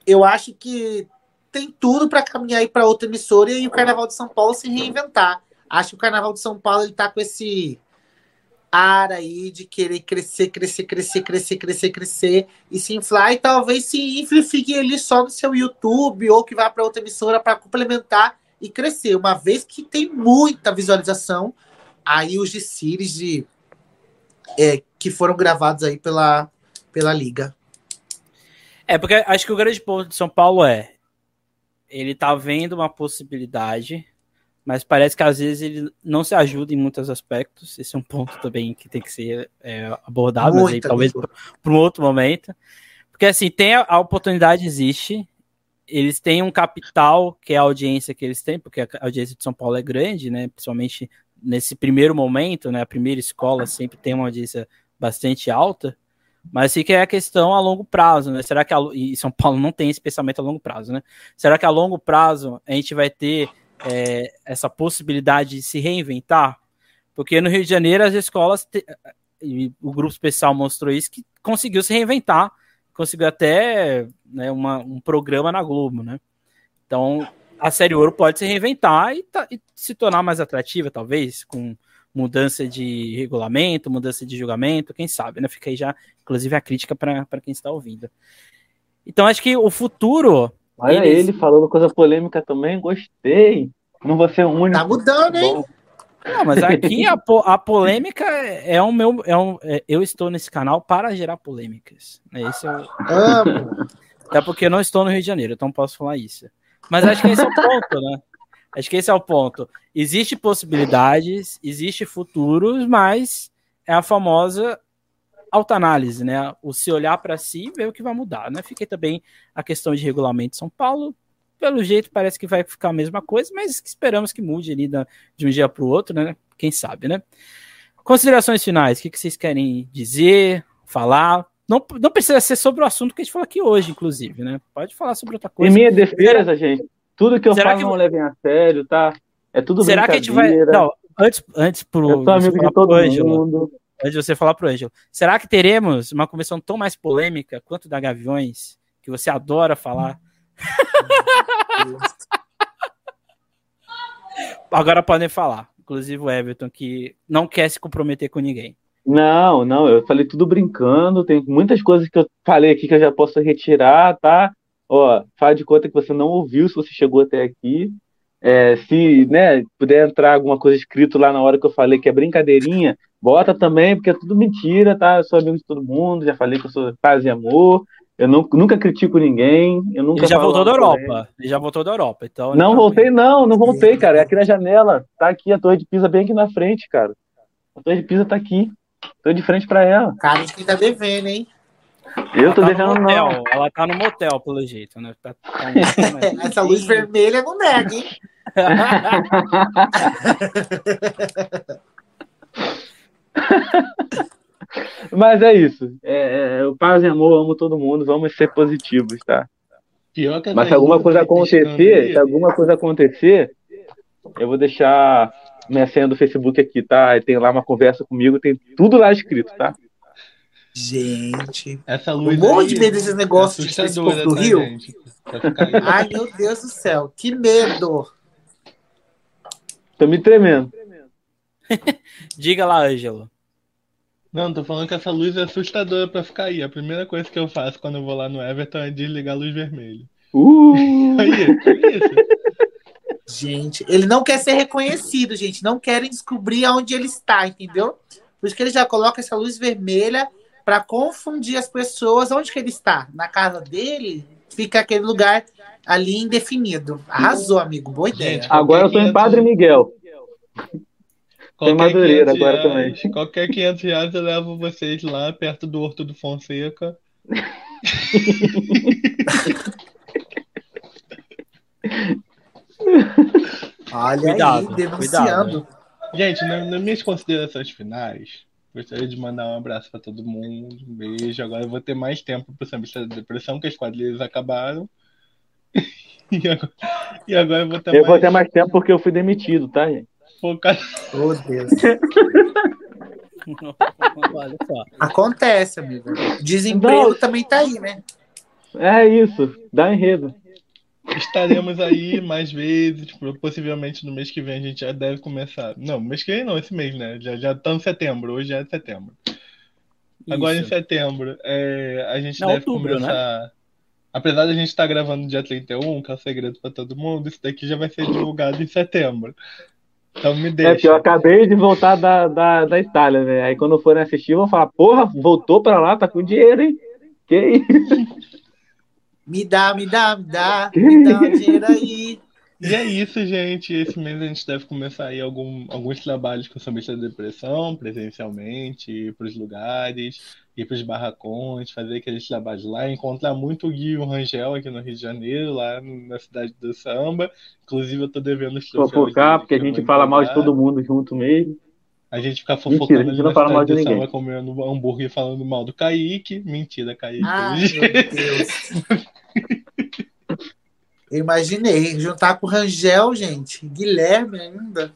eu acho que tem tudo para caminhar para outra emissora e o Carnaval de São Paulo se reinventar. Acho que o Carnaval de São Paulo ele tá com esse ar aí de querer crescer, crescer, crescer, crescer, crescer, crescer e se inflar e talvez se infle fique ali só no seu YouTube ou que vá para outra emissora para complementar e crescer. Uma vez que tem muita visualização, aí os de series de, é, que foram gravados aí pela, pela liga. É, porque acho que o grande ponto de São Paulo é ele tá vendo uma possibilidade, mas parece que às vezes ele não se ajuda em muitos aspectos. Esse é um ponto também que tem que ser é, abordado, mas aí, talvez para um outro momento. Porque assim, tem a, a, oportunidade existe, eles têm um capital que é a audiência que eles têm, porque a audiência de São Paulo é grande, né? Principalmente nesse primeiro momento, né? A primeira escola sempre tem uma audiência bastante alta. Mas fica é a questão a longo prazo, né? Será que a, e São Paulo não tem esse pensamento a longo prazo, né? Será que a longo prazo a gente vai ter é, essa possibilidade de se reinventar? Porque no Rio de Janeiro as escolas te, e o grupo especial mostrou isso que conseguiu se reinventar, conseguiu até né, uma, um programa na Globo, né? Então a série Ouro pode se reinventar e, e se tornar mais atrativa, talvez, com mudança de regulamento, mudança de julgamento, quem sabe, né? Fica aí já, inclusive, a crítica para quem está ouvindo. Então, acho que o futuro. Olha eles... ele falando coisa polêmica também, gostei. Não vou ser o único. Tá mudando, hein? Não, mas aqui a, <laughs> po a polêmica é o meu. É um, é, eu estou nesse canal para gerar polêmicas. Né? Esse é o... Amo. Até porque eu não estou no Rio de Janeiro, então posso falar isso. Mas acho que esse é o ponto, né? Acho que esse é o ponto. Existe possibilidades, existe futuros, mas é a famosa autoanálise, né? O se olhar para si e ver o que vai mudar, né? Fiquei também a questão de regulamento de São Paulo. Pelo jeito parece que vai ficar a mesma coisa, mas esperamos que mude ali de um dia para o outro, né? Quem sabe, né? Considerações finais, o que, vocês querem dizer, falar? Não, não precisa ser sobre o assunto que a gente falou aqui hoje, inclusive, né? Pode falar sobre outra coisa. Em minha defesa, gente, tudo que eu Será falo que... não levem a sério, tá? É tudo Será que a gente vai. Não, antes, antes pro. Eu sou amigo de todo mundo. Antes de você falar pro Ângelo. Será que teremos uma convenção tão mais polêmica quanto da Gaviões? Que você adora falar. <laughs> Agora podem falar. Inclusive o Everton, que não quer se comprometer com ninguém. Não, não, eu falei tudo brincando. Tem muitas coisas que eu falei aqui que eu já posso retirar, tá? Ó, faz de conta que você não ouviu se você chegou até aqui. É, se né, puder entrar alguma coisa escrito lá na hora que eu falei que é brincadeirinha, bota também, porque é tudo mentira, tá? Eu sou amigo de todo mundo, já falei que eu sou paz e amor. Eu não, nunca critico ninguém. Eu nunca ele já voltou da Europa. Ele já voltou da Europa. Então não tá voltei, não, não voltei, cara. É aqui na janela. Tá aqui a Torre de Pisa bem aqui na frente, cara. A Torre de Pisa tá aqui. Tô de frente pra ela. Cara, de quem tá devendo, hein? Eu tô Ela tá devendo no não. motel, Ela tá no motel, pelo jeito, né? Tá- tá um- <laughs> Essa luz vermelha não nega, hein? <laughs> Mas é isso. É, é, o paz e amor, amo todo mundo, vamos ser positivos, tá? Pior que Mas se alguma coisa tá acontecer, se alguma coisa acontecer, eu vou deixar minha senha do Facebook aqui, tá? Tem lá uma conversa comigo, tem tudo lá escrito, tá? Gente. Essa luz morro aí de medo desses negócios de do tá, Rio. gente? Ficar aí. Ai, meu Deus do céu. Que medo. Tô me tremendo. <laughs> Diga lá, Ângelo. Não, tô falando que essa luz é assustadora pra ficar aí. A primeira coisa que eu faço quando eu vou lá no Everton é desligar a luz vermelha. Uh! Aí, que isso? Gente, ele não quer ser reconhecido, gente. Não querem descobrir aonde ele está, entendeu? Por isso que ele já coloca essa luz vermelha para confundir as pessoas. Onde que ele está? Na casa dele? Fica aquele lugar ali indefinido. Arrasou, amigo. Boa ideia. Gente, Agora eu tô em Padre Miguel. Tem Madureira 500 agora reais, <laughs> Qualquer 500 reais eu levo vocês lá perto do Horto do Fonseca. <laughs> Olha Cuidado, aí, denunciando. Gente, na- nas minhas considerações finais, gostaria de mandar um abraço pra todo mundo, um beijo. Agora eu vou ter mais tempo pro Sambista da Depressão, que as quadrilhas acabaram. <laughs> E agora, e agora eu vou ter Eu vou mais ter mais tempo porque eu fui demitido, tá, gente? focado. Oh, Deus. <laughs> Olha só. Acontece, amigo. Desemprego Não. também tá aí, né? É isso, dá enredo. Estaremos aí mais vezes, possivelmente no mês que vem a gente já deve começar. Não, mês que vem não, esse mês, né? Já já tá em setembro, hoje já é setembro. Agora em setembro, é, a gente Não, deve outubro, começar. Apesar da gente estar gravando no dia 31, que é o segredo pra todo mundo, isso daqui já vai ser divulgado em setembro. Então me É que eu deixa. acabei de voltar da, da, da Itália, né? Aí quando forem assistir, vão falar, porra, voltou pra lá, tá com dinheiro, hein? Que isso? <laughs> Me dá, me dá, me dá. Me dá um dinheiro aí. E é isso, gente. Esse mês a gente deve começar aí algum, alguns trabalhos com o Sambista da Depressão, presencialmente, ir para os lugares, ir para os barracões, fazer aqueles trabalhos lá, encontrar muito o Gui e o Rangel aqui no Rio de Janeiro, lá na cidade do samba. Inclusive, eu tô devendo os Fofocar, porque a gente fala mal de todo mundo junto mesmo. A gente fica Mentira, fofocando a gente não na fala mal cidade de do ninguém. samba, comendo hambúrguer e falando mal do Kaique. Mentira, Kaique. Ai, meu Deus. <laughs> Eu <laughs> imaginei. Juntar com o Rangel, gente. Guilherme ainda.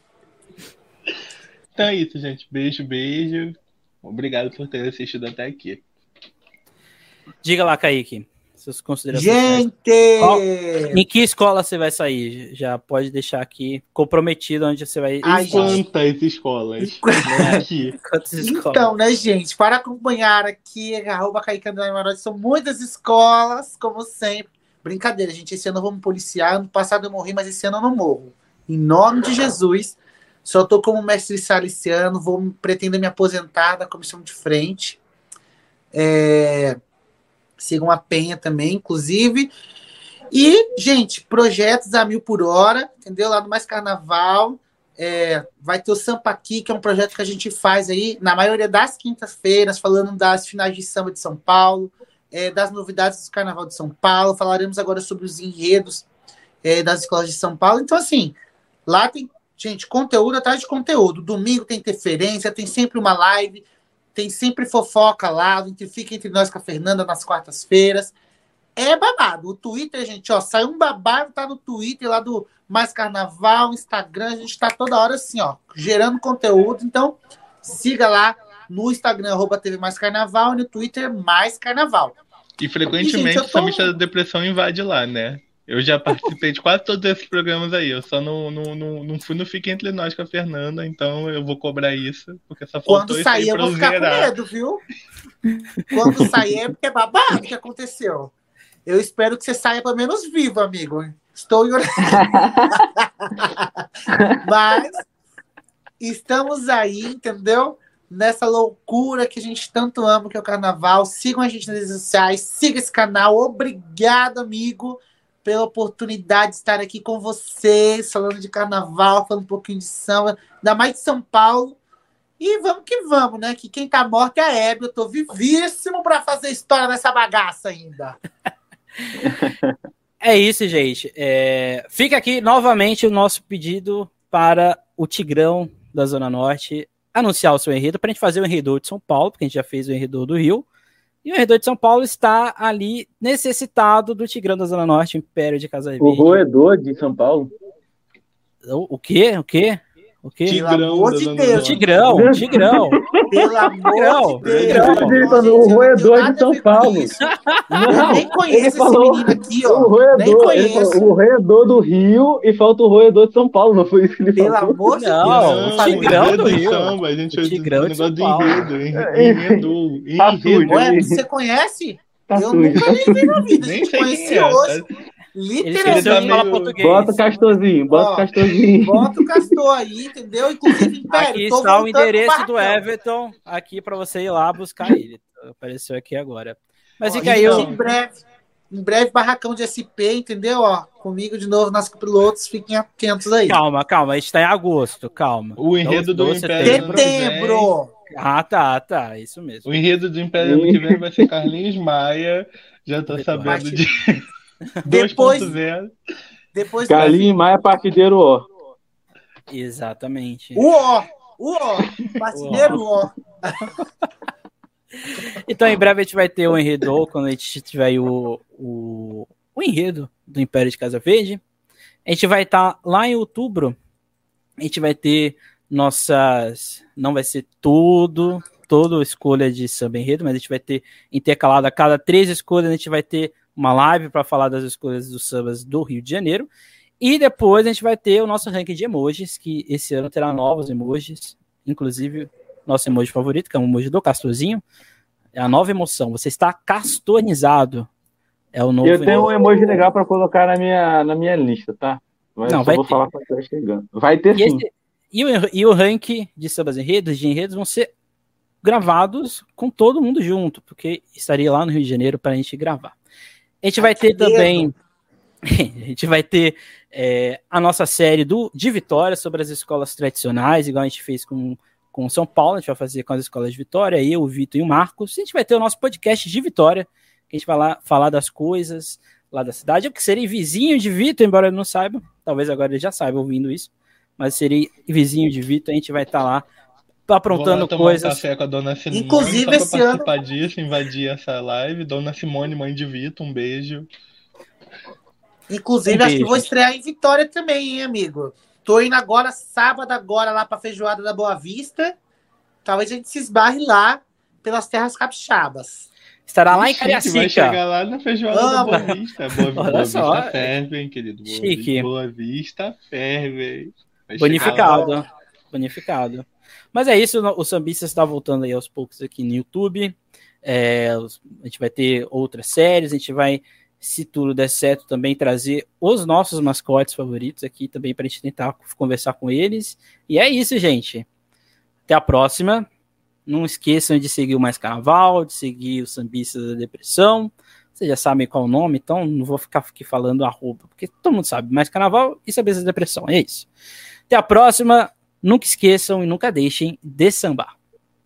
Então é isso, gente. Beijo, beijo. Obrigado por ter assistido até aqui. Diga lá, Kaique. Suas considerações. Gente! Em que escola você vai sair? Já pode deixar aqui comprometido onde você vai. Ai. Quantas escolas? <laughs> Quantas escolas? Então, né, gente? Para acompanhar aqui, arroba são muitas escolas, como sempre. Brincadeira, gente. Esse ano eu vou me policiar. Ano passado eu morri, mas esse ano eu não morro. Em nome de Jesus. Só tô como mestre saliciano, vou pretendo me aposentar da comissão de frente. É, sigam a Penha também, inclusive. E, gente, projetos a mil por hora, entendeu? Lá no Mais Carnaval. É, vai ter o Sampa Aqui, que é um projeto que a gente faz aí na maioria das quintas-feiras, falando das finais de samba de São Paulo, é, das novidades do Carnaval de São Paulo. Falaremos agora sobre os enredos é, das escolas de São Paulo. Então, assim, lá tem, gente, conteúdo atrás de conteúdo. Domingo tem interferência, tem sempre uma live, tem sempre fofoca lá, entre, fica entre nós com a Fernanda nas quartas-feiras. É babado. O Twitter, gente, ó, sai um babado, tá no Twitter lá do Mais Carnaval, Instagram, a gente tá toda hora assim, ó, gerando conteúdo. Então, siga lá no Instagram, arroba TV Mais Carnaval, e no Twitter, Mais Carnaval. E E, frequentemente gente, eu o tô- Sambista da Depressão invade lá, né? Eu já participei de quase todos esses programas aí. Eu só não, não, não, não fui no Fique Entre Nós com a Fernanda, então eu vou cobrar isso, porque só faltou Quando isso sair, eu vou ficar com zerar. medo, viu? Quando sair, é porque é babado o que aconteceu. Eu espero que você saia pelo menos vivo, amigo. Estou. <laughs> Mas estamos aí, entendeu? Nessa loucura que a gente tanto ama, que é o carnaval. Sigam a gente nas redes sociais, siga esse canal. Obrigado, amigo, pela oportunidade de estar aqui com vocês, falando de carnaval, falando um pouquinho de samba, ainda mais de São Paulo. E vamos que vamos, né? Que quem tá morto é a Hebe. Eu tô vivíssimo para fazer história nessa bagaça ainda. <laughs> é isso, gente. É... Fica aqui novamente o nosso pedido para o Tigrão da Zona Norte anunciar o seu enredo para a gente fazer o enredo de São Paulo, porque a gente já fez o enredo do Rio. E o enredo de São Paulo está ali necessitado do Tigrão da Zona Norte, Império de Casa O roedor de São Paulo. O, o quê? O quê? O quê? Tigrão, Pelo amor de Deus. Tigrão, Tigrão. Pelo amor de Deus. O roedor de São Paulo. Não, eu nem conheço falou, esse menino aqui, ó. O roedor, falou, o roedor do Rio e falta o roedor de São Paulo, não foi isso que ele Pelo falou? amor de Deus. Não, o Tigrão do Rio. Samba, a gente o Tigrão de São Paulo. Enredo, enredo. Ué, você conhece? Tá eu nunca nem vi na vida. A gente conhece é, hoje. Literalmente. Ele fala português. Bota o castorzinho, bota Ó, o castorzinho. Bota o castor aí, entendeu? Inclusive, Império, aqui está o endereço do Everton, aqui para você ir lá buscar ele. Apareceu aqui agora. Mas fica aí. Em breve, em breve, barracão de SP, entendeu? Ó, comigo de novo nas pilotos, fiquem atentos aí. Calma, calma, a gente está em agosto, calma. O enredo do Império. Setembro! Ah, tá, tá, isso mesmo. O enredo do Império ano que vem vai ser Carlinhos Maia. Já tô sabendo de. <laughs> Depois, depois Galinha e Maia partideiro ó. Exatamente. O ó, o ó, partideiro ó. <laughs> então em breve a gente vai ter o enredo quando a gente tiver o, o, o enredo do Império de Casa Verde. A gente vai estar tá lá em outubro. A gente vai ter nossas. Não vai ser tudo, toda escolha de samba enredo, mas a gente vai ter intercalado a cada três escolhas, a gente vai ter uma live para falar das escolhas dos sambas do Rio de Janeiro. E depois a gente vai ter o nosso ranking de emojis, que esse ano terá novos emojis, inclusive nosso emoji favorito, que é o emoji do Castorzinho. É a nova emoção. Você está castornizado. É o novo. Eu tenho emoji. um emoji legal para colocar na minha, na minha lista, tá? Mas Não, vai vou ter. falar quando estiver chegando. Vai ter e sim. Esse, e, o, e o ranking de sambas enredos, de enredos, vão ser gravados com todo mundo junto, porque estaria lá no Rio de Janeiro para a gente gravar. A gente vai ter também. <laughs> a gente vai ter é, a nossa série do, de Vitória sobre as escolas tradicionais, igual a gente fez com, com São Paulo, a gente vai fazer com as escolas de Vitória, eu, o Vitor e o Marcos. A gente vai ter o nosso podcast de Vitória, que a gente vai lá falar das coisas lá da cidade. Eu que serei vizinho de Vitor, embora ele não saiba, talvez agora ele já saiba ouvindo isso, mas serei vizinho de Vitor, a gente vai estar tá lá aprontando coisas. Um café com a dona Simone, Inclusive, esse ano. disso, invadir essa live. Dona Simone, mãe de Vitor, um beijo. Inclusive, um acho beijo. que vou estrear em Vitória também, hein, amigo? Tô indo agora, sábado, agora, lá pra feijoada da Boa Vista. Talvez a gente se esbarre lá pelas terras capixabas. Estará lá em Cariacica. Vai chegar lá na feijoada da Boa Vista. Boa, <laughs> Boa Vista ferve, hein, querido? Boa, Chique. Boa Vista ferve. Bonificado. Bonificado. Mas é isso, o Sambista está voltando aí aos poucos aqui no YouTube. É, a gente vai ter outras séries, a gente vai, se tudo der certo, também trazer os nossos mascotes favoritos aqui também para a gente tentar conversar com eles. E é isso, gente. Até a próxima. Não esqueçam de seguir o Mais Carnaval, de seguir o Sambistas da Depressão. Vocês já sabem qual é o nome, então não vou ficar aqui falando arroba, porque todo mundo sabe. Mais Carnaval e Sambistas da Depressão. É isso. Até a próxima. Nunca esqueçam e nunca deixem de sambar.